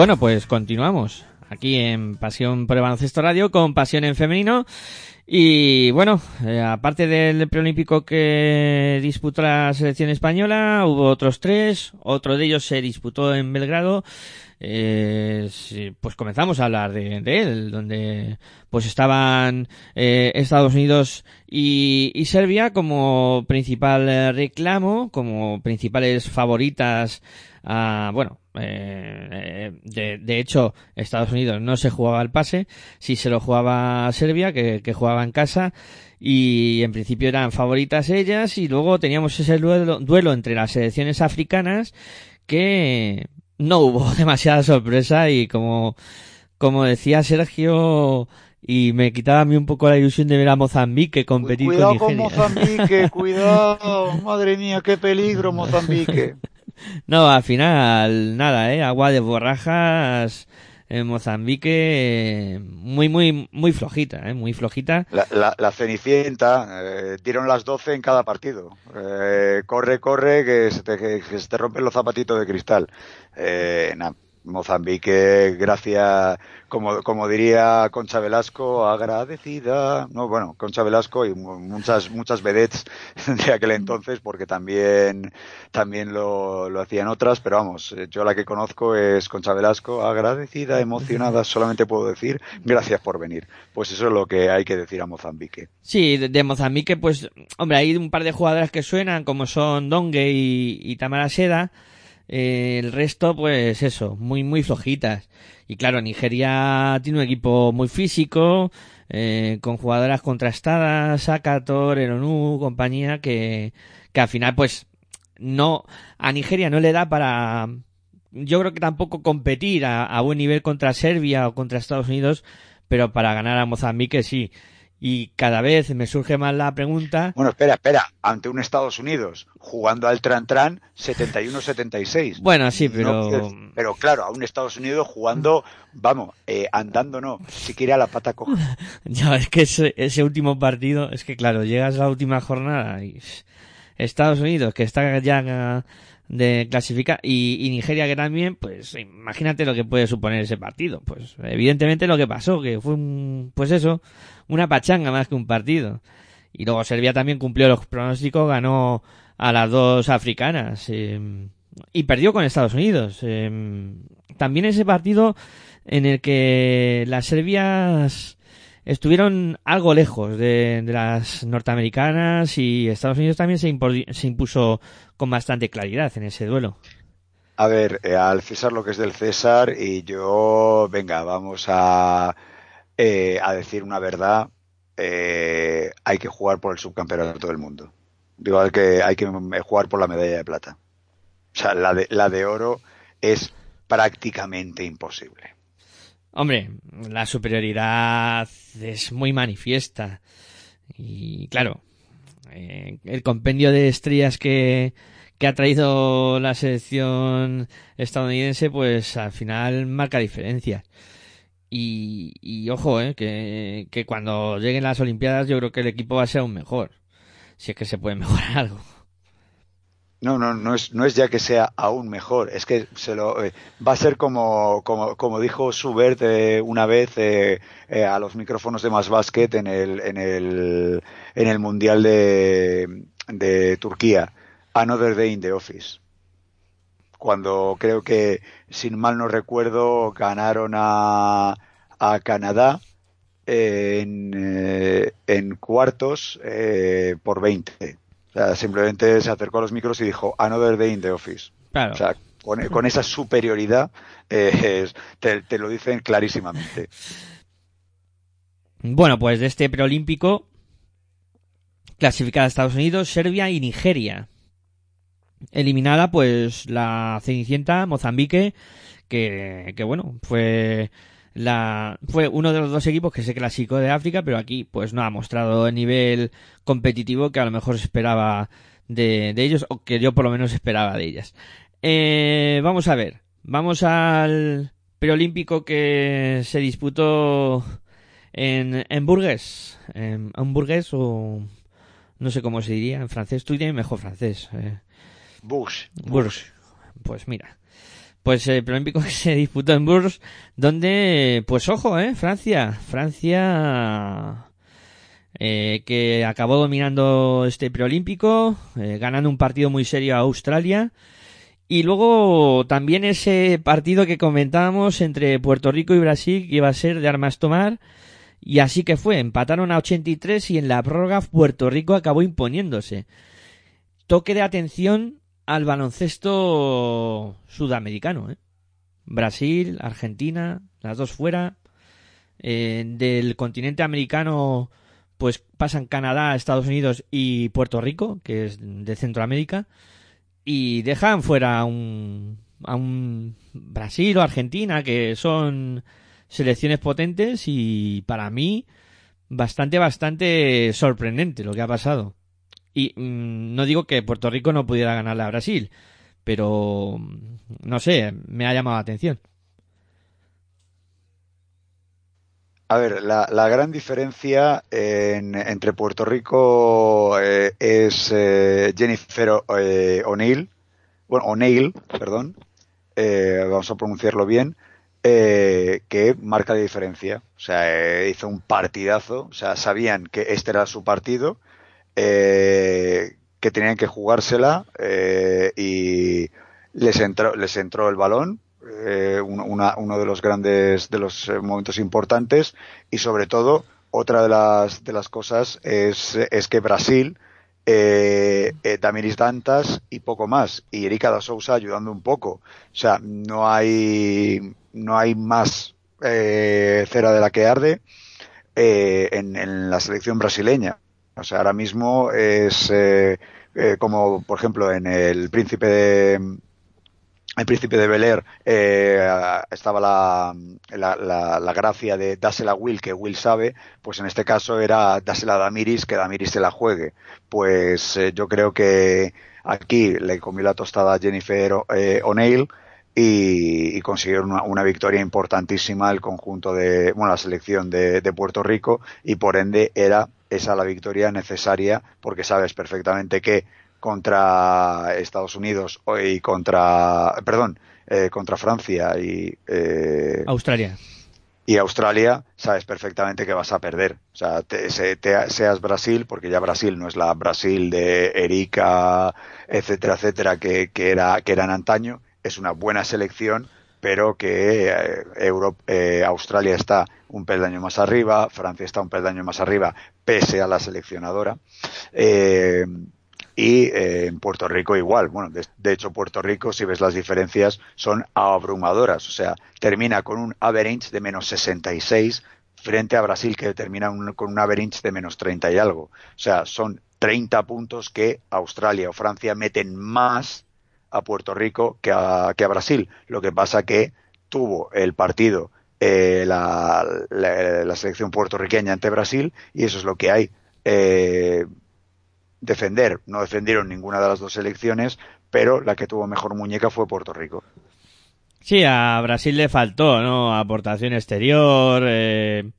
Bueno, pues continuamos aquí en Pasión por el Baloncesto Radio con Pasión en Femenino Y bueno, eh, aparte del preolímpico que disputó la selección española, hubo otros tres, otro de ellos se disputó en Belgrado. Eh, pues comenzamos a hablar de, de él, donde pues estaban eh, Estados Unidos y, y Serbia como principal eh, reclamo, como principales favoritas a, bueno, eh, de, de hecho, Estados Unidos no se jugaba el pase, sí se lo jugaba Serbia, que, que jugaba en casa, y en principio eran favoritas ellas, y luego teníamos ese duelo, duelo entre las selecciones africanas, que no hubo demasiada sorpresa, y como, como decía Sergio, y me quitaba a mí un poco la ilusión de ver a Mozambique competir cuidado con con Nigeria. Mozambique, cuidado, madre mía, qué peligro Mozambique. No, al final, nada, ¿eh? Agua de borrajas en Mozambique, eh, muy, muy, muy flojita, ¿eh? Muy flojita. La, Cenicienta, eh, dieron las 12 en cada partido. Eh, corre, corre, que se, te, que, que se te rompen los zapatitos de cristal. Eh, nah, Mozambique, gracias, como, como diría Concha Velasco, agradecida. No, bueno, Concha Velasco y mu- muchas, muchas vedettes de aquel entonces, porque también, también lo, lo hacían otras, pero vamos, eh, yo la que conozco es Concha Velasco, agradecida, emocionada, solamente puedo decir gracias por venir. Pues eso es lo que hay que decir a Mozambique. Sí, de, de Mozambique, pues, hombre, hay un par de jugadoras que suenan, como son Dongue y, y Tamara Seda. Eh, el resto, pues eso, muy, muy flojitas. Y claro, Nigeria tiene un equipo muy físico, eh, con jugadoras contrastadas, Akator, Eronu, compañía, que, que al final, pues, no, a Nigeria no le da para, yo creo que tampoco competir a, a buen nivel contra Serbia o contra Estados Unidos, pero para ganar a Mozambique sí. Y cada vez me surge más la pregunta. Bueno, espera, espera, ante un Estados Unidos jugando al Tran Tran 71-76. Bueno, sí, No pero. quiero- pero claro, a un Estados Unidos jugando, vamos, eh, andando no, si quiere a la pata coja. Ya, es que ese, ese último partido, es que claro, llegas a la última jornada y Estados Unidos, que está ya de clasificar, y, y Nigeria que también, pues imagínate lo que puede suponer ese partido. Pues evidentemente lo que pasó, que fue un, pues eso, una pachanga más que un partido. Y luego Serbia también cumplió los pronósticos, ganó a las dos africanas eh, y perdió con Estados Unidos. Eh, también ese partido en el que las serbias estuvieron algo lejos de, de las norteamericanas y Estados Unidos también se, impo- se impuso con bastante claridad en ese duelo. A ver, eh, al César lo que es del César y yo, venga, vamos a, eh, a decir una verdad. Eh, hay que jugar por el subcampeonato del mundo. Digo, hay que, hay que jugar por la medalla de plata. O sea, la de, la de oro es prácticamente imposible. Hombre, la superioridad es muy manifiesta. Y claro, eh, el compendio de estrellas que, que ha traído la selección estadounidense, pues al final marca diferencias. Y, y ojo, eh, que, que cuando lleguen las Olimpiadas yo creo que el equipo va a ser aún mejor. Si es que se puede mejorar algo. No, no, no es, no es ya que sea aún mejor, es que se lo, eh, va a ser como, como, como dijo Subert eh, una vez eh, eh, a los micrófonos de Más Basket en el, en el, en el Mundial de, de Turquía, Another Day in the Office. Cuando creo que, sin mal no recuerdo, ganaron a, a Canadá en, en cuartos por 20. O sea, simplemente se acercó a los micros y dijo, Another day in the office. Claro. O sea, con, con esa superioridad eh, es- te, te lo dicen clarísimamente. Bueno, pues de este preolímpico clasificada Estados Unidos, Serbia y Nigeria. Eliminada pues la Cenicienta, Mozambique, que, que bueno, fue la fue uno de los dos equipos que se clasificó de África, pero aquí pues no ha mostrado el nivel competitivo que a lo mejor se esperaba de, de ellos, o que yo por lo menos esperaba de ellas. Eh, vamos a ver, vamos al preolímpico que se disputó en, en Burgues, en Hamburgues o no sé cómo se diría en francés. Tú tienes mejor francés. Eh. Pues mira. Pues el preolímpico que se disputó en Bourges, donde, pues ojo, eh, Francia, Francia eh, que acabó dominando este preolímpico, eh, ganando un partido muy serio a Australia. Y luego también ese partido que comentábamos entre Puerto Rico y Brasil, que iba a ser de armas tomar. Y así que fue, empataron a 83 y en la prórroga Puerto Rico acabó imponiéndose. Toque de atención al baloncesto sudamericano. ¿eh? Brasil, Argentina, las dos fuera. Eh, del continente americano, pues pasan Canadá, Estados Unidos y Puerto Rico, que es de Centroamérica. Y dejan fuera a un, a un Brasil o Argentina, que son selecciones potentes y para mí bastante, bastante sorprendente lo que ha pasado. Y mm, no digo que Puerto Rico no pudiera ganarle a Brasil, pero no sé, me ha llamado la atención. A ver, la, la gran diferencia en, entre Puerto Rico eh, es eh, Jennifer eh, O'Neill, bueno, O'Neill, perdón, eh, vamos a pronunciarlo bien, eh, que marca la diferencia. O sea, hizo un partidazo, o sea, sabían que este era su partido, eh, que tenían que jugársela eh, y les entró, les entró el balón, eh, una, uno de los grandes, de los eh, momentos importantes y sobre todo otra de las, de las cosas es, es que Brasil eh, eh, Damiris Dantas y poco más y Erika da Sousa ayudando un poco. O sea no hay no hay más eh, cera de la que arde eh, en, en, la selección brasileña o sea ahora mismo es eh, eh, como por ejemplo en el príncipe de el príncipe de Bel Air eh, estaba la, la, la, la, gracia de dásela a Will, que Will sabe, pues en este caso era dásela a Damiris, que Damiris se la juegue. Pues eh, yo creo que aquí le comió la tostada a Jennifer eh, O'Neill y, consiguieron una, una, victoria importantísima el conjunto de, bueno, la selección de Puerto Rico y por ende era esa la victoria necesaria porque sabes perfectamente que contra Estados Unidos y contra, perdón, eh, contra Francia y eh, Australia. Y Australia, sabes perfectamente que vas a perder. O sea, te, te, seas Brasil, porque ya Brasil no es la Brasil de Erika, etcétera, etcétera, que, que, era, que eran antaño. Es una buena selección, pero que eh, Europa, eh, Australia está un peldaño más arriba, Francia está un peldaño más arriba, pese a la seleccionadora. Eh, y en Puerto Rico igual. Bueno, de, hecho Puerto Rico, si ves las diferencias, son abrumadoras. O sea, termina con un average de menos 66 frente a Brasil que termina con un average de menos 30 y algo. O sea, son 30 puntos que Australia o Francia meten más a Puerto Rico que a, que a Brasil. Lo que pasa que tuvo el partido eh, la, la, selección puertorriqueña ante Brasil y eso es lo que hay. Eh, defender. No defendieron ninguna de las dos selecciones, pero la que tuvo mejor muñeca fue Puerto Rico. Sí, a Brasil le faltó, ¿no? Aportación exterior, eh,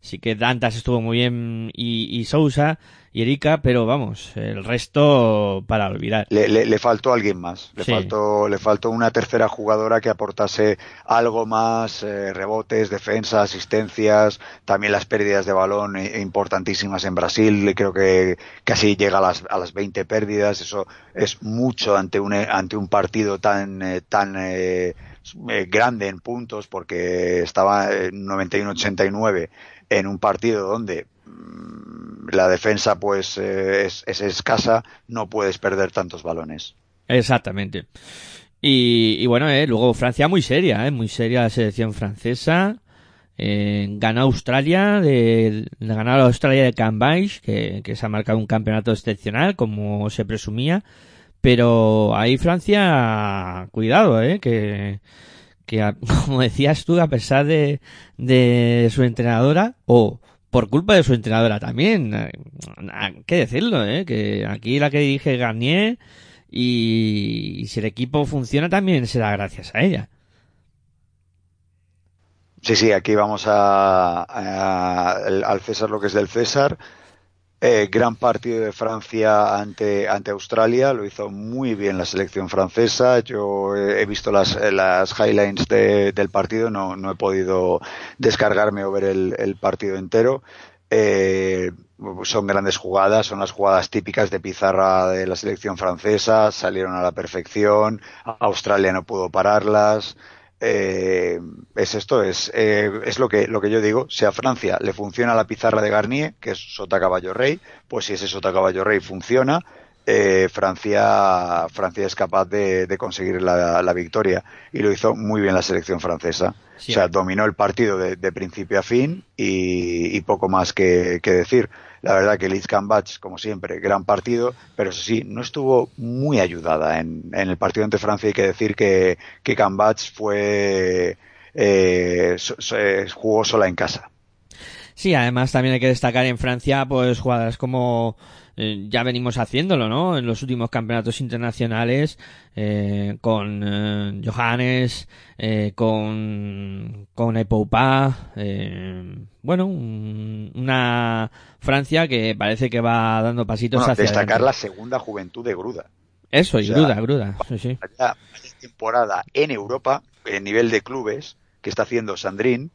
sí que Dantas estuvo muy bien y Sousa y Erika, pero vamos, el resto para olvidar. Le, le, le faltó alguien más, le sí. faltó, le faltó una tercera jugadora que aportase algo más, eh, rebotes, defensa, asistencias, también las pérdidas de balón importantísimas en Brasil, creo que casi llega a las, a las 20 pérdidas, eso es mucho ante un, ante un partido tan, eh, tan eh, grande en puntos, porque estaba en 91-89 en un partido donde la defensa pues eh, es, es, escasa, no puedes perder tantos balones. Exactamente. Y, bueno, eh, luego Francia muy seria, eh, muy seria la selección francesa. Ganó Australia, de, ganar a Australia de Cambridge, que, se ha marcado un campeonato excepcional, como se presumía. Pero ahí Francia, cuidado, eh, que, que como decías tú, a pesar de, de su entrenadora, o por culpa de su entrenadora también. Hay que decirlo, ¿eh? Que aquí la que dije Garnier y, si el equipo funciona también será gracias a ella. Sí, sí, aquí vamos a, a, al César lo que es del César. Eh, gran partido de Francia ante, ante Australia, lo hizo muy bien la selección francesa. Yo he visto las, las highlights de, del partido, no, no he podido descargarme o ver el, el partido entero. Eh, son grandes jugadas, son las jugadas típicas de pizarra de la selección francesa, salieron a la perfección, Australia no pudo pararlas. Eh, es esto, es, eh, es lo que, lo que yo digo. Si a Francia le funciona la pizarra de Garnier, que es Sota Caballo Rey, pues si ese Sota Caballo Rey funciona, eh, Francia, Francia es capaz de, conseguir la, victoria y lo hizo muy bien la selección francesa. o sea, dominó el partido de, principio a fin y, poco más que, decir. La verdad que Liz Cambach, como siempre, gran partido, pero eso sí, no estuvo muy ayudada en, el partido ante Francia. Hay que decir que, que Cambach fue, eh, jugó sola en casa. Sí, además también hay que destacar en Francia, pues jugadoras como eh, ya venimos haciéndolo, ¿no? En los últimos campeonatos internacionales, eh, con eh, Johannes, con, con Epoupa, bueno, una Francia que parece que va dando pasitos hacia destacar la segunda juventud de Gruda. Eso, y Gruda, Gruda, sí, sí. temporada en Europa, en nivel de clubes, que está haciendo Sandrine,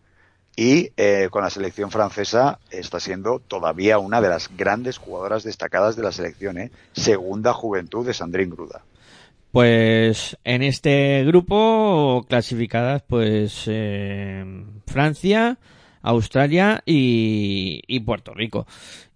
y eh, con la selección francesa está siendo todavía una de las grandes jugadoras destacadas de la selección, ¿eh? segunda juventud de Sandrine Gruda. Pues en este grupo clasificadas pues eh, Francia, Australia y, y Puerto Rico.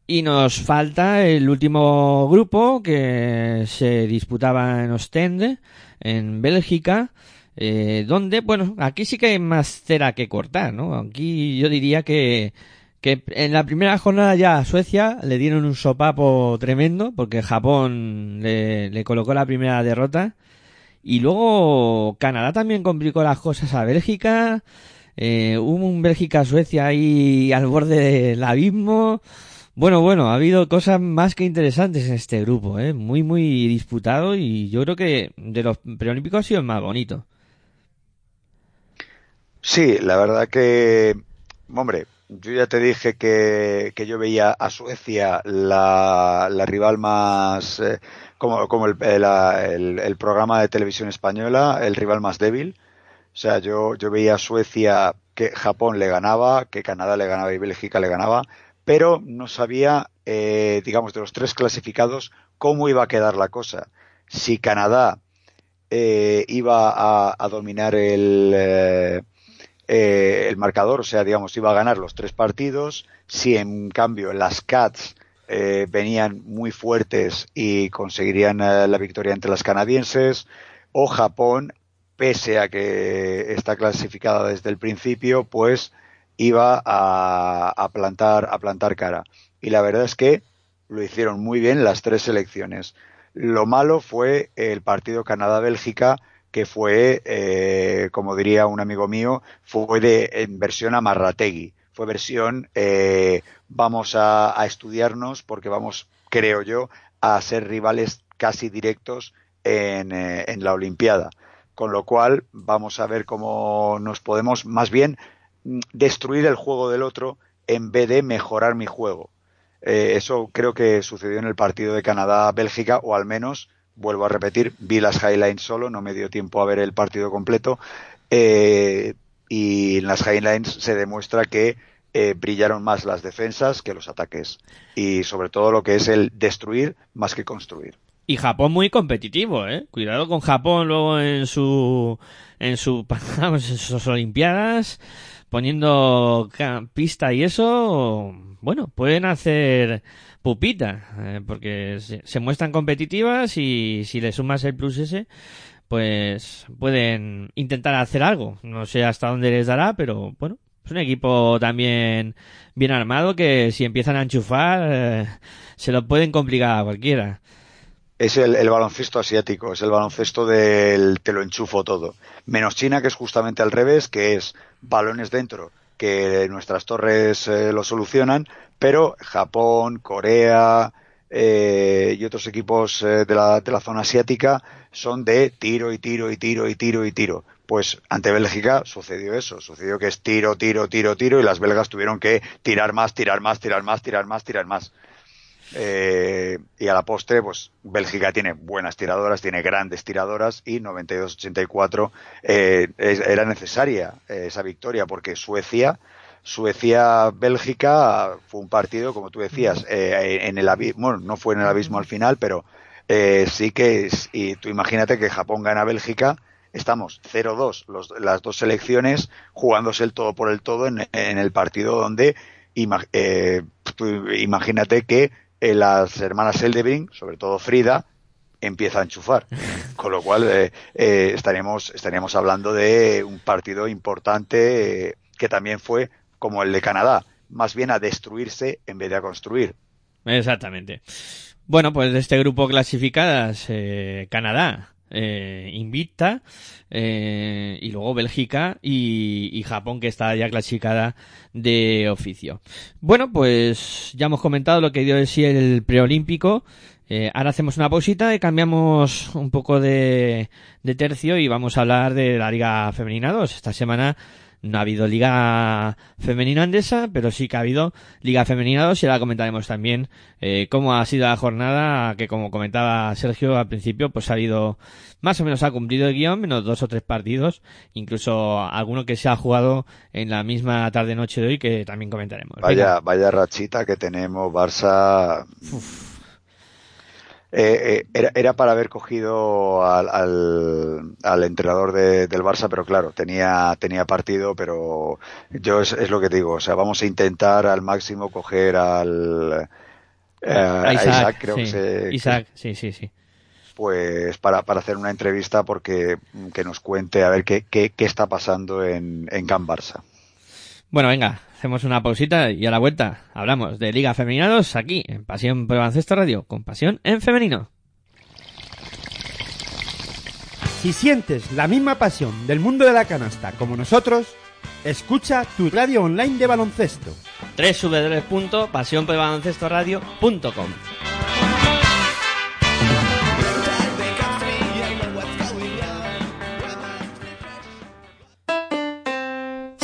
Y nos falta el último grupo que se disputaba en Ostende, en Bélgica, eh, donde, bueno, aquí sí que hay más cera que cortar, ¿no? Aquí yo diría que, que en la primera jornada ya a Suecia le dieron un sopapo tremendo, porque Japón le, le colocó la primera derrota. Y luego Canadá también complicó las cosas a Bélgica. Eh, hubo un Bélgica-Suecia ahí al borde del abismo. Bueno, bueno, ha habido cosas más que interesantes en este grupo, ¿eh? Muy, muy disputado y yo creo que de los preolímpicos ha sido el más bonito. Sí, la verdad que, hombre, yo ya te dije que, que yo veía a Suecia la, la rival más, eh, como, como el, el, el, programa de televisión española, el rival más débil. O sea, yo, yo veía a Suecia que Japón le ganaba, que Canadá le ganaba y Bélgica le ganaba, pero no sabía, eh, digamos, de los tres clasificados, cómo iba a quedar la cosa. Si Canadá eh, iba a, a, dominar el, eh, eh, el marcador, o sea, digamos, iba a ganar los tres partidos. Si en cambio las Cats eh, venían muy fuertes y conseguirían eh, la victoria entre las canadienses, o Japón, pese a que está clasificada desde el principio, pues iba a, a, plantar, a plantar cara. Y la verdad es que lo hicieron muy bien las tres selecciones. Lo malo fue el partido Canadá-Bélgica, que fue, eh, como diría un amigo mío, fue de en versión amarrategui. Fue versión, eh, vamos a, estudiarnos porque vamos, creo yo, a ser rivales casi directos en, eh, en la Olimpiada. Con lo cual, vamos a ver cómo nos podemos, más bien, destruir el juego del otro en vez de mejorar mi juego. eso creo que sucedió en el partido de Canadá-Bélgica, o al menos vuelvo a repetir, vi las highlights solo, no me dio tiempo a ver el partido completo. Eh, y en las highlights se demuestra que eh, brillaron más las defensas que los ataques. Y sobre todo lo que es el destruir más que construir. Y Japón muy competitivo, ¿eh? Cuidado con Japón luego en su en su en sus olimpiadas poniendo pista y eso, bueno, pueden hacer pupita, eh, porque se, muestran competitivas y si le sumas el plus ese, pues pueden intentar hacer algo. No sé hasta dónde les dará, pero bueno, es un equipo también bien armado que si empiezan a enchufar eh, se lo pueden complicar a cualquiera. Es el, baloncesto asiático, es el baloncesto del te lo enchufo todo. Menos China, que es justamente al revés, que es balones dentro, que nuestras torres eh, lo solucionan, pero Japón, Corea eh, y otros equipos eh, de, la, de la zona asiática son de tiro y tiro y tiro y tiro y tiro. Pues ante Bélgica sucedió eso, sucedió que es tiro, tiro, tiro, tiro y las belgas tuvieron que tirar más, tirar más, tirar más, tirar más, tirar más. Eh, y a la postre, pues Bélgica tiene buenas tiradoras, tiene grandes tiradoras y 92-84 eh, era necesaria eh, esa victoria porque Suecia Suecia-Bélgica fue un partido, como tú decías, eh, en el abismo, bueno, no fue en el abismo al final, pero eh, sí que, es, y tú imagínate que Japón gana Bélgica, estamos 0-2, las dos selecciones jugándose el todo por el todo en, el partido donde eh, imagínate que eh, las hermanas Eldebring, sobre todo Frida, empieza a enchufar. Con lo cual eh, eh, estaríamos, estaríamos hablando de un partido importante que también fue como el de Canadá, más bien a destruirse en vez de a construir. Exactamente. Bueno, pues de este grupo clasificadas, Canadá, eh, invicta eh, y luego Bélgica y, Japón que está ya clasificada de oficio. Bueno, pues ya hemos comentado lo que dio de sí el preolímpico. Eh, ahora hacemos una pausita y cambiamos un poco de, de tercio y vamos a hablar de la Liga Femenina 2. Esta semana no ha habido Liga Femenina Andesa, pero sí que ha habido Liga Femenina 2 y ahora comentaremos también eh, cómo ha sido la jornada, que como comentaba Sergio al principio, pues ha habido más o menos ha cumplido el guion, menos dos o tres partidos, incluso alguno que se ha jugado en la misma tarde-noche de hoy que también comentaremos. Vaya, vaya rachita que tenemos, Barça. Eh, era, para haber cogido al, al, entrenador del Barça, pero claro, tenía, tenía partido, pero yo es, lo que digo, o sea, vamos a intentar al máximo coger al... Eh, Isaac, creo que Isaac, sí, sí, sí. Pues para, para hacer una entrevista porque que nos cuente a ver qué, qué, qué está pasando en, en Can Barça. Bueno, venga, hacemos una pausita y a la vuelta hablamos de Liga Femeninados aquí en Pasión por Baloncesto Radio, con pasión en femenino. Si sientes la misma pasión del mundo de la canasta como nosotros, escucha tu radio online de baloncesto. www.pasionporbaloncestoradio.com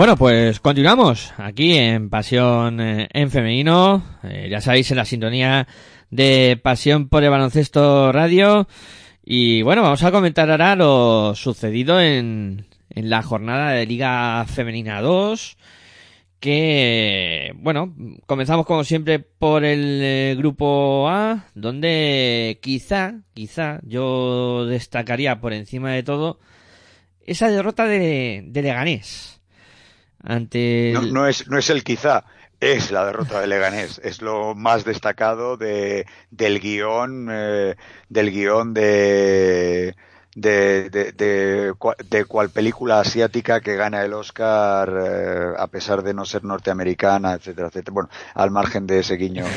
Bueno, pues continuamos aquí en Pasión eh, en Femenino. Eh, ya sabéis, en la sintonía de Pasión por el Baloncesto Radio. Y bueno, vamos a comentar ahora lo sucedido en, en la jornada de Liga Femenina 2. Que, bueno, comenzamos como siempre por el eh, grupo A, donde quizá, quizá yo destacaría por encima de todo esa derrota de, de Leganés ante no, es, no es el quizá, es la derrota de Leganés, es lo más destacado de, del guion, eh, del guion de, de, de, de, cual película asiática que gana el Oscar eh, a pesar de no ser norteamericana, etcétera, etcétera. Bueno, al margen de ese guiño.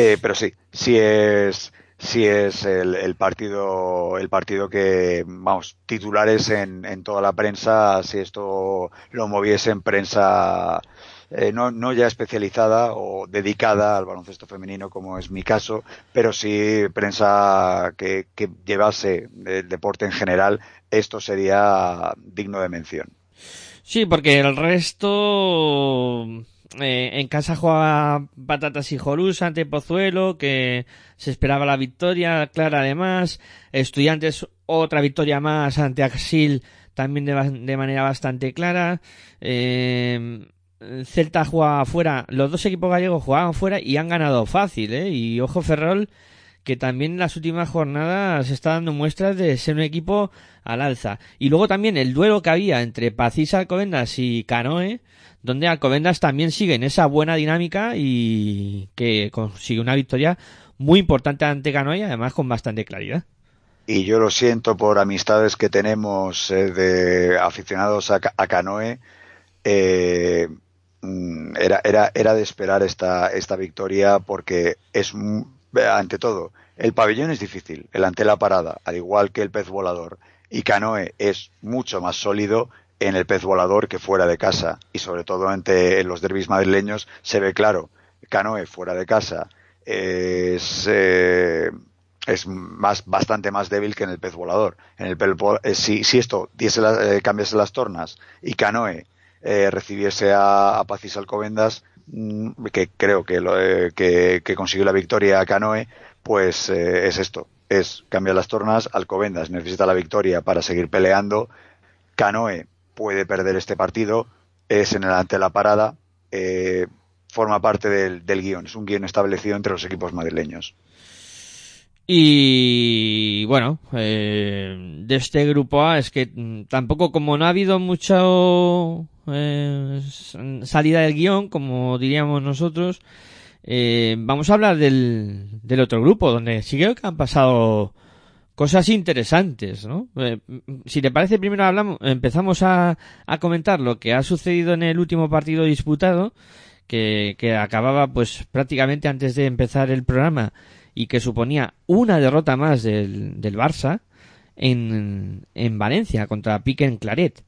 Eh, pero sí, sí es, sí es el, el, partido el partido que vamos titulares en, en toda la prensa si esto lo moviese en prensa eh, no, no ya especializada o dedicada al baloncesto femenino como es mi caso pero sí prensa que, que llevase el deporte en general esto sería digno de mención. Sí porque el resto eh, en casa jugaba Patatas y Jorús ante Pozuelo, que se esperaba la victoria, clara además. Estudiantes, otra victoria más ante Axil, también de, manera bastante clara. Eh, Celta jugaba fuera, los dos equipos gallegos jugaban fuera y han ganado fácil, ¿eh? Y ojo Ferrol, que también en las últimas jornadas está dando muestras de ser un equipo al alza. Y luego también el duelo que había entre Pacisa Alcobendas y Canoe, donde Alcobendas también sigue en esa buena dinámica y que consigue una victoria muy importante ante Canoe, además con bastante claridad. Y yo lo siento por amistades que tenemos eh, de aficionados a, Canoe. Eh, mm, era, era, era de esperar esta, esta victoria porque es, ante todo, el pabellón es difícil, el ante la parada, al igual que el pez volador. Y Canoe es mucho más sólido en el pez volador que fuera de casa. Y sobre todo ante los derbis madrileños se ve claro. Canoe fuera de casa es, eh, es más, bastante más débil que en el pez volador. En el eh, si, si, esto diese eh, cambiase las tornas y Canoe eh, recibiese a, a Pacis Alcobendas, que creo que, lo, que, que, consiguió la victoria a Canoe, pues es esto, es cambiar las tornas, Alcobendas necesita la victoria para seguir peleando, Canoe puede perder este partido, es en el ante la parada, forma parte del, del guion, es un guion establecido entre los equipos madrileños. Y bueno, eh, de este grupo A es que mm, tampoco como no ha habido mucha eh, salida del guion, como diríamos nosotros, eh, vamos a hablar del, del otro grupo, donde sí que han pasado cosas interesantes, ¿no? Eh, si te parece, primero hablamos, empezamos a, a comentar lo que ha sucedido en el último partido disputado, que, que acababa pues prácticamente antes de empezar el programa y que suponía una derrota más del, del Barça en, en Valencia contra Pique en Claret.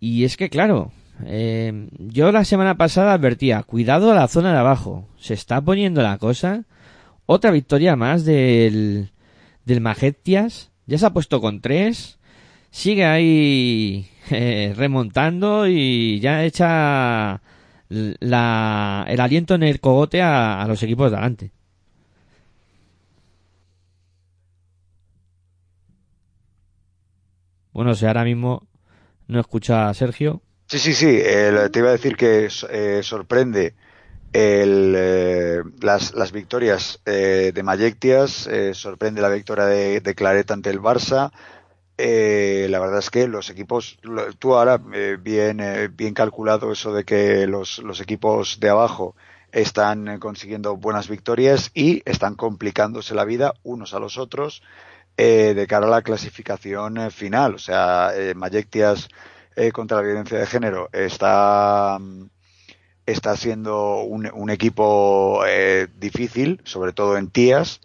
Y es que, claro, eh, yo la semana pasada advertía, cuidado a la zona de abajo, se está poniendo la cosa. Otra victoria más del, del Majetias, ya se ha puesto con tres, sigue ahí eh, remontando y ya echa la, el aliento en el cogote a, a los equipos de adelante. Bueno, si ahora mismo no escucha a Sergio. Sí, sí, sí. te iba a decir que eh, sorprende eh, las, victorias eh, de Mayectias, sorprende la victoria de, de, Claret ante el Barça. la verdad es que los equipos, tú ahora bien, bien calculado eso de que los equipos de abajo están consiguiendo buenas victorias y están complicándose la vida unos a los otros eh, de cara a la clasificación eh, final. O sea, eh, Mayectias contra la violencia de género está, mm, está siendo un, equipo difícil, sobre todo en tías.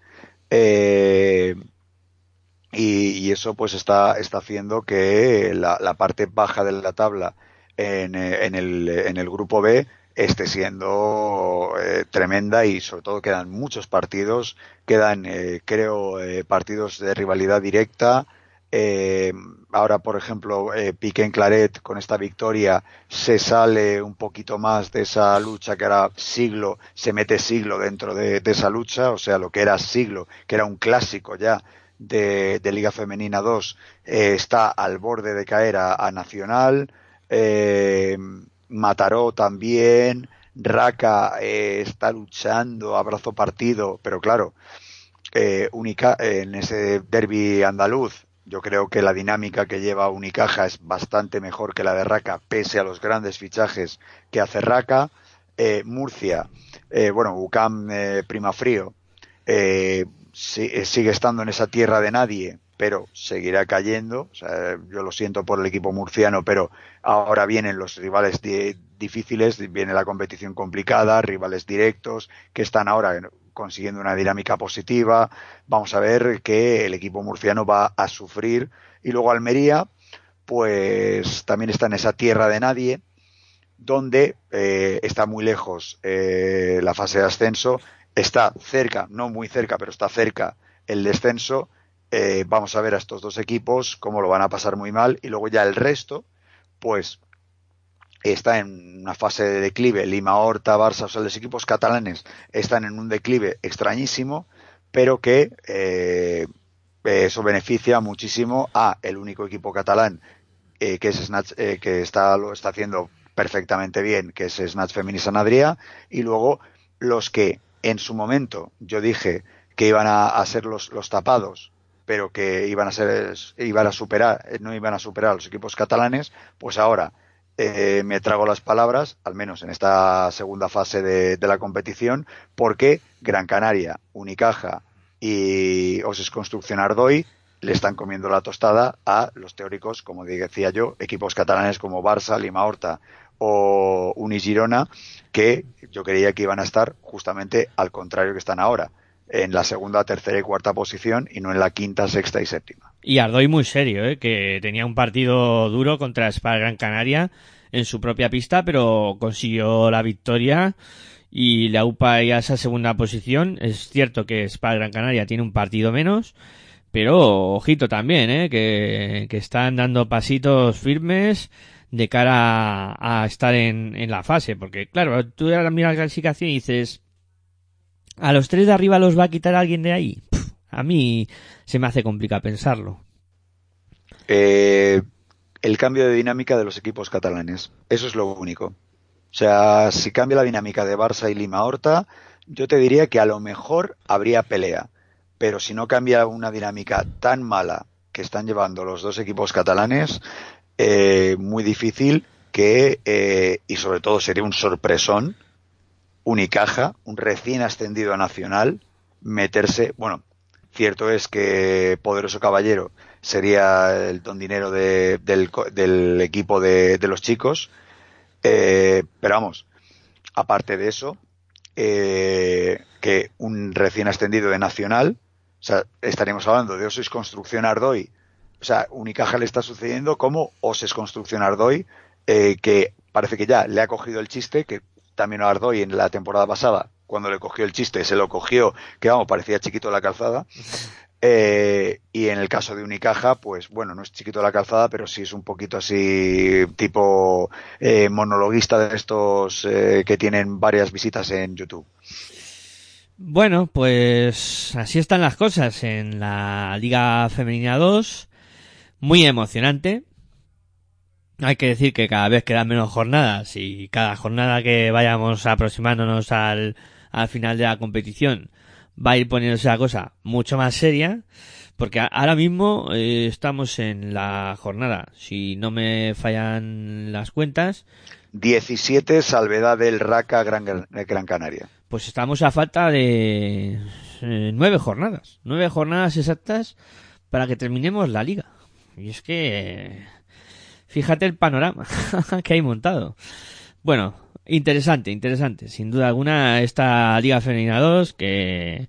Y, eso pues está, está haciendo que la, parte baja de la tabla en, el, en el grupo B esté siendo eh, tremenda y sobre todo quedan muchos partidos, quedan eh, creo eh, partidos de rivalidad directa. Eh, ahora, por ejemplo, Piqué en Claret con esta victoria se sale un poquito más de esa lucha que era siglo, se mete siglo dentro de, esa lucha, o sea, lo que era siglo, que era un clásico ya de, de Liga Femenina 2, está al borde de caer a, a Nacional. Eh, Mataró también, Raka eh, está luchando, abrazo partido, pero claro, eh, Unica, en ese derby andaluz, yo creo que la dinámica que lleva Unicaja es bastante mejor que la de Raka, pese a los grandes fichajes que hace Raka. Eh, Murcia, eh, bueno, UCAM Primafrío, eh, sigue estando en esa tierra de nadie, pero seguirá cayendo. Yo lo siento por el equipo murciano, pero ahora vienen los rivales difíciles, viene la competición complicada, rivales directos que están ahora consiguiendo una dinámica positiva. Vamos a ver que el equipo murciano va a sufrir. Y luego Almería, pues también está en esa tierra de nadie, donde eh, está muy lejos eh, la fase de ascenso, está cerca, no muy cerca, pero está cerca el descenso eh, vamos a ver a estos dos equipos cómo lo van a pasar muy mal y luego ya el resto, pues está en una fase de declive. Lima, Horta, Barça, o sea, los equipos catalanes están en un declive extrañísimo, pero que eh, eso beneficia muchísimo a el único equipo catalán eh, que es Snatch, eh, que está lo está haciendo perfectamente bien, que es Snatch Feminis Adria, y luego los que en su momento yo dije que iban a, a ser los, los tapados pero que iban a ser iban a superar no iban a superar a los equipos catalanes pues ahora eh, me trago las palabras, al menos en esta segunda fase de, de, la competición, porque Gran Canaria, Unicaja y Oses Construcción Ardoy le están comiendo la tostada a los teóricos, como decía yo, equipos catalanes como Barça, Lima Horta o Unigirona, que yo creía que iban a estar justamente al contrario que están ahora, en la segunda, tercera y cuarta posición y no en la quinta, sexta y séptima. Y Ardoy muy serio, ¿eh? que tenía un partido duro contra Spa Gran Canaria en su propia pista, pero consiguió la victoria y la UPA ya esa segunda posición. Es cierto que Spa Gran Canaria tiene un partido menos, pero ojito también, ¿eh? que, que están dando pasitos firmes de cara a, a estar en, en, la fase, porque claro, tú miras la clasificación y dices, a los tres de arriba los va a quitar alguien de ahí. A mí se me hace complicado pensarlo. Eh, el cambio de dinámica de los equipos catalanes. Eso es lo único. O sea, si cambia la dinámica de Barça y Lima Horta, yo te diría que a lo mejor habría pelea. Pero si no cambia una dinámica tan mala que están llevando los dos equipos catalanes, eh, muy difícil que, eh, y sobre todo sería un sorpresón, Unicaja, un recién ascendido a Nacional, meterse, bueno, cierto es que Poderoso Caballero sería el don dinero de, del, del, equipo de, los chicos, eh, pero vamos, aparte de eso, eh, que un recién ascendido de Nacional, o sea, estaríamos hablando de Osis Construcción Ardoy, o sea, Unicaja le está sucediendo como Oses Construcción Ardoy, eh, que parece que ya le ha cogido el chiste, que también a Ardoy en la temporada pasada, cuando le cogió el chiste, se lo cogió, que vamos, parecía chiquito la calzada. Eh, y en el caso de Unicaja, pues bueno, no es chiquito la calzada, pero sí es un poquito así, tipo eh, monologuista de estos eh, que tienen varias visitas en YouTube. Bueno, pues así están las cosas en la Liga Femenina 2. Muy emocionante. Hay que decir que cada vez quedan menos jornadas y cada jornada que vayamos aproximándonos al, al final de la competición va a ir poniéndose la cosa mucho más seria porque ahora mismo eh, estamos en la jornada, si no me fallan las cuentas. 17 salvedad del Raca Gran, Gran Canaria. Pues estamos a falta de eh, nueve jornadas, nueve jornadas exactas para que terminemos la liga. Y es que fíjate el panorama que hay montado. Bueno, interesante, interesante. Sin duda alguna, esta Liga Femenina 2 que,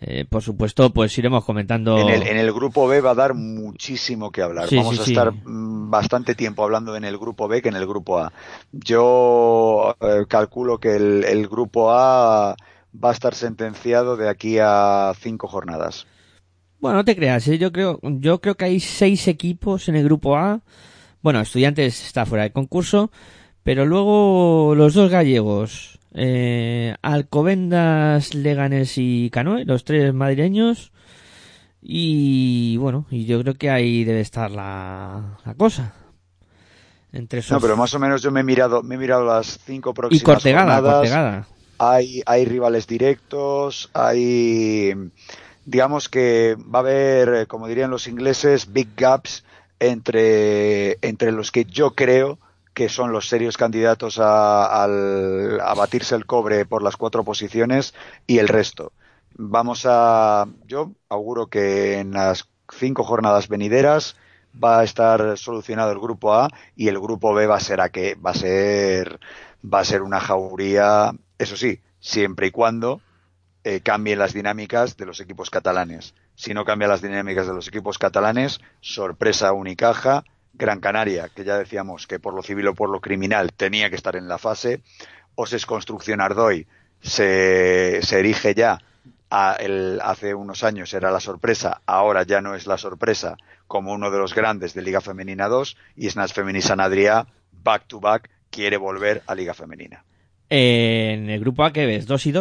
eh, por supuesto, pues iremos comentando. En el, en el, grupo B va a dar muchísimo que hablar. Sí, Vamos sí, a estar mm, bastante tiempo hablando en el grupo B que en el grupo A. Yo eh, calculo que el, el grupo A va a estar sentenciado de aquí a cinco jornadas. Bueno, no te creas, ¿eh? yo creo, yo creo que hay seis equipos en el grupo A. Bueno, estudiantes está fuera de concurso, pero luego los dos gallegos, eh, Alcobendas, Leganes y Canoe, los tres madrileños. Y bueno, y yo creo que ahí debe estar la, la cosa. Entre esos... No, pero más o menos yo me he mirado, me he mirado las cinco próximas y Cortegada, jornadas. Cortegada. Hay, hay rivales directos, hay, digamos que va a haber, como dirían los ingleses, big gaps entre, entre los que yo creo que son los serios candidatos a, a, batirse el cobre por las cuatro posiciones y el resto. Vamos a, yo auguro que en las cinco jornadas venideras va a estar solucionado el grupo A y el grupo B va a ser a que va a ser va a ser una jauría, eso sí, siempre y cuando eh, cambien las dinámicas de los equipos catalanes. Si no cambian las dinámicas de los equipos catalanes, sorpresa Unicaja, Gran Canaria, que ya decíamos que por lo civil o por lo criminal tenía que estar en la fase, Oses Construcción Ardoy se, se erige ya, a hace unos años era la sorpresa, ahora ya no es la sorpresa, como uno de los grandes de Liga Femenina 2, y Snatch Femení San back to back, quiere volver a Liga Femenina. En el grupo A, ¿qué ves? ¿Dos y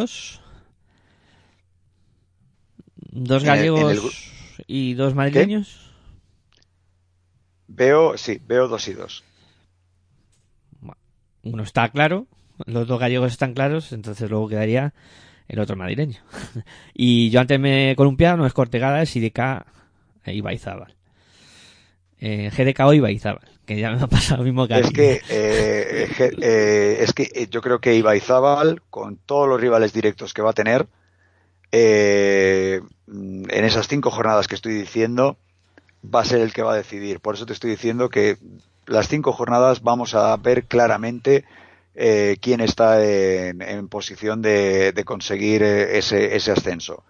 dos? ¿Dos En el- gallegos en el gru- y dos madrileños? Veo, sí, veo dos y dos. Uno está claro, los dos gallegos están claros, entonces luego quedaría el otro madrileño. y yo antes me he columpiado, no es Cortegada, es IDK e Ibaizábal. Eh, GDK o Ibaizábal, que ya me ha pasado lo mismo que a Es que, eh, eh, es que eh, yo creo que Ibaizábal, con todos los rivales directos que va a tener, eh, en esas cinco jornadas que estoy diciendo, va a ser el que va a decidir. Por eso te estoy diciendo que las cinco jornadas vamos a ver claramente eh, quién está en, posición de, conseguir eh, ese, ese ascenso.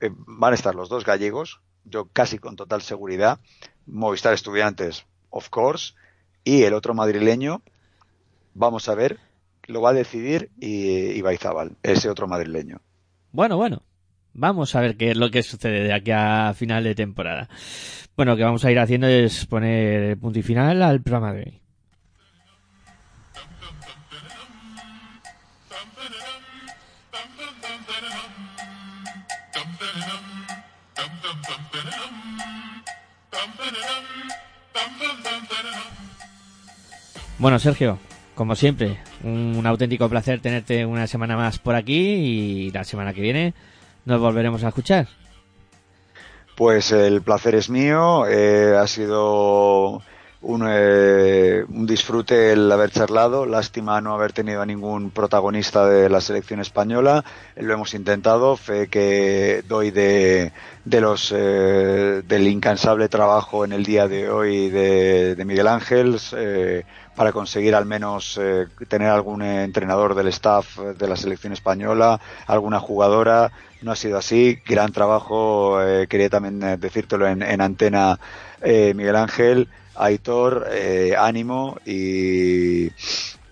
Eh, van a estar los dos gallegos, yo casi con total seguridad, Movistar Estudiantes, of course, y el otro madrileño, vamos a ver, lo va a decidir y, ese otro madrileño. Bueno, bueno. Vamos a ver qué es lo que sucede de aquí a final de temporada. Bueno, lo que vamos a ir haciendo es poner punto y final al programa de hoy. Bueno, Sergio, como siempre, un, auténtico placer tenerte una semana más por aquí y la semana que viene nos volveremos a escuchar. Pues el placer es mío, eh, ha sido un, eh, un disfrute el haber charlado, lástima no haber tenido a ningún protagonista de la selección española, lo hemos intentado, fe que doy de, de los eh, del incansable trabajo en el día de hoy de, de Miguel Ángel eh, para conseguir al menos eh, tener algún entrenador del staff de la selección española, alguna jugadora, no ha sido así, gran trabajo, eh, quería también eh, decírtelo en, en antena eh, Miguel Ángel, Aitor, eh, ánimo y,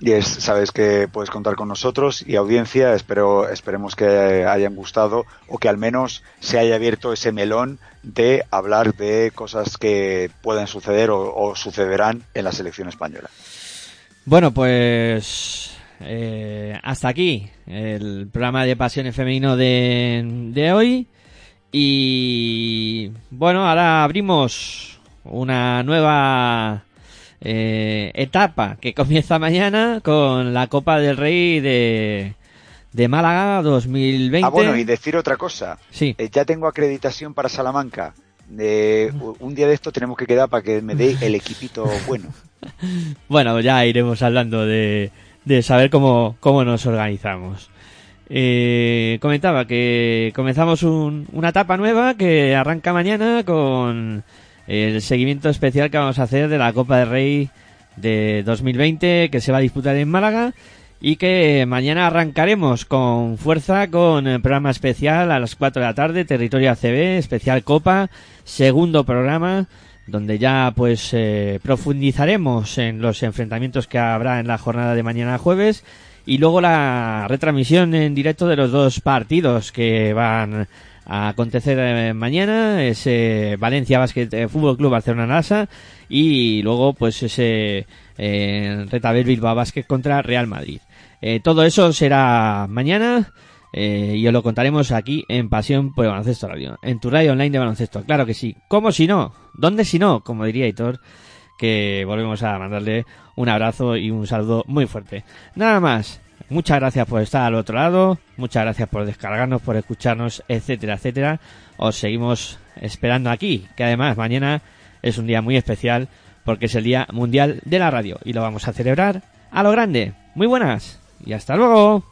es, sabes que puedes contar con nosotros y audiencia, espero, esperemos que hayan gustado o que al menos se haya abierto ese melón de hablar de cosas que pueden suceder o, o sucederán en la selección española. Bueno, pues eh, hasta aquí el programa de Pasiones Femenino de, de hoy. Y bueno, ahora abrimos una nueva eh, etapa que comienza mañana con la Copa del Rey de, de Málaga 2020. Ah, bueno, y decir otra cosa. Sí. Eh, ya tengo acreditación para Salamanca. Eh, un día de esto tenemos que quedar para que me dé el equipito bueno. Bueno, ya iremos hablando de, de saber cómo, cómo nos organizamos. Eh, comentaba que comenzamos un- una etapa nueva que arranca mañana con el seguimiento especial que vamos a hacer de la Copa del Rey de 2020 que se va a disputar en Málaga y que mañana arrancaremos con fuerza con el programa especial a las 4 de la tarde, Territorio ACB, especial Copa, segundo programa donde ya pues eh, profundizaremos en los enfrentamientos que habrá en la jornada de mañana jueves y luego la retransmisión en directo de los dos partidos que van a acontecer eh, mañana ese Valencia Basket eh, Fútbol Club Barcelona Nasa y luego pues ese eh, Retabel Bilbao Basket contra Real Madrid Eh, todo eso será mañana eh, y os lo contaremos aquí en Pasión por el Baloncesto Radio, en tu radio online de baloncesto. Claro que sí. ¿Cómo si no? ¿Dónde si no? Como diría Hitor, que volvemos a mandarle un abrazo y un saludo muy fuerte. Nada más. Muchas gracias por estar al otro lado, muchas gracias por descargarnos, por escucharnos, etcétera, etcétera. Os seguimos esperando aquí, que además mañana es un día muy especial porque es el Día Mundial de la Radio y lo vamos a celebrar a lo grande. Muy buenas y hasta luego.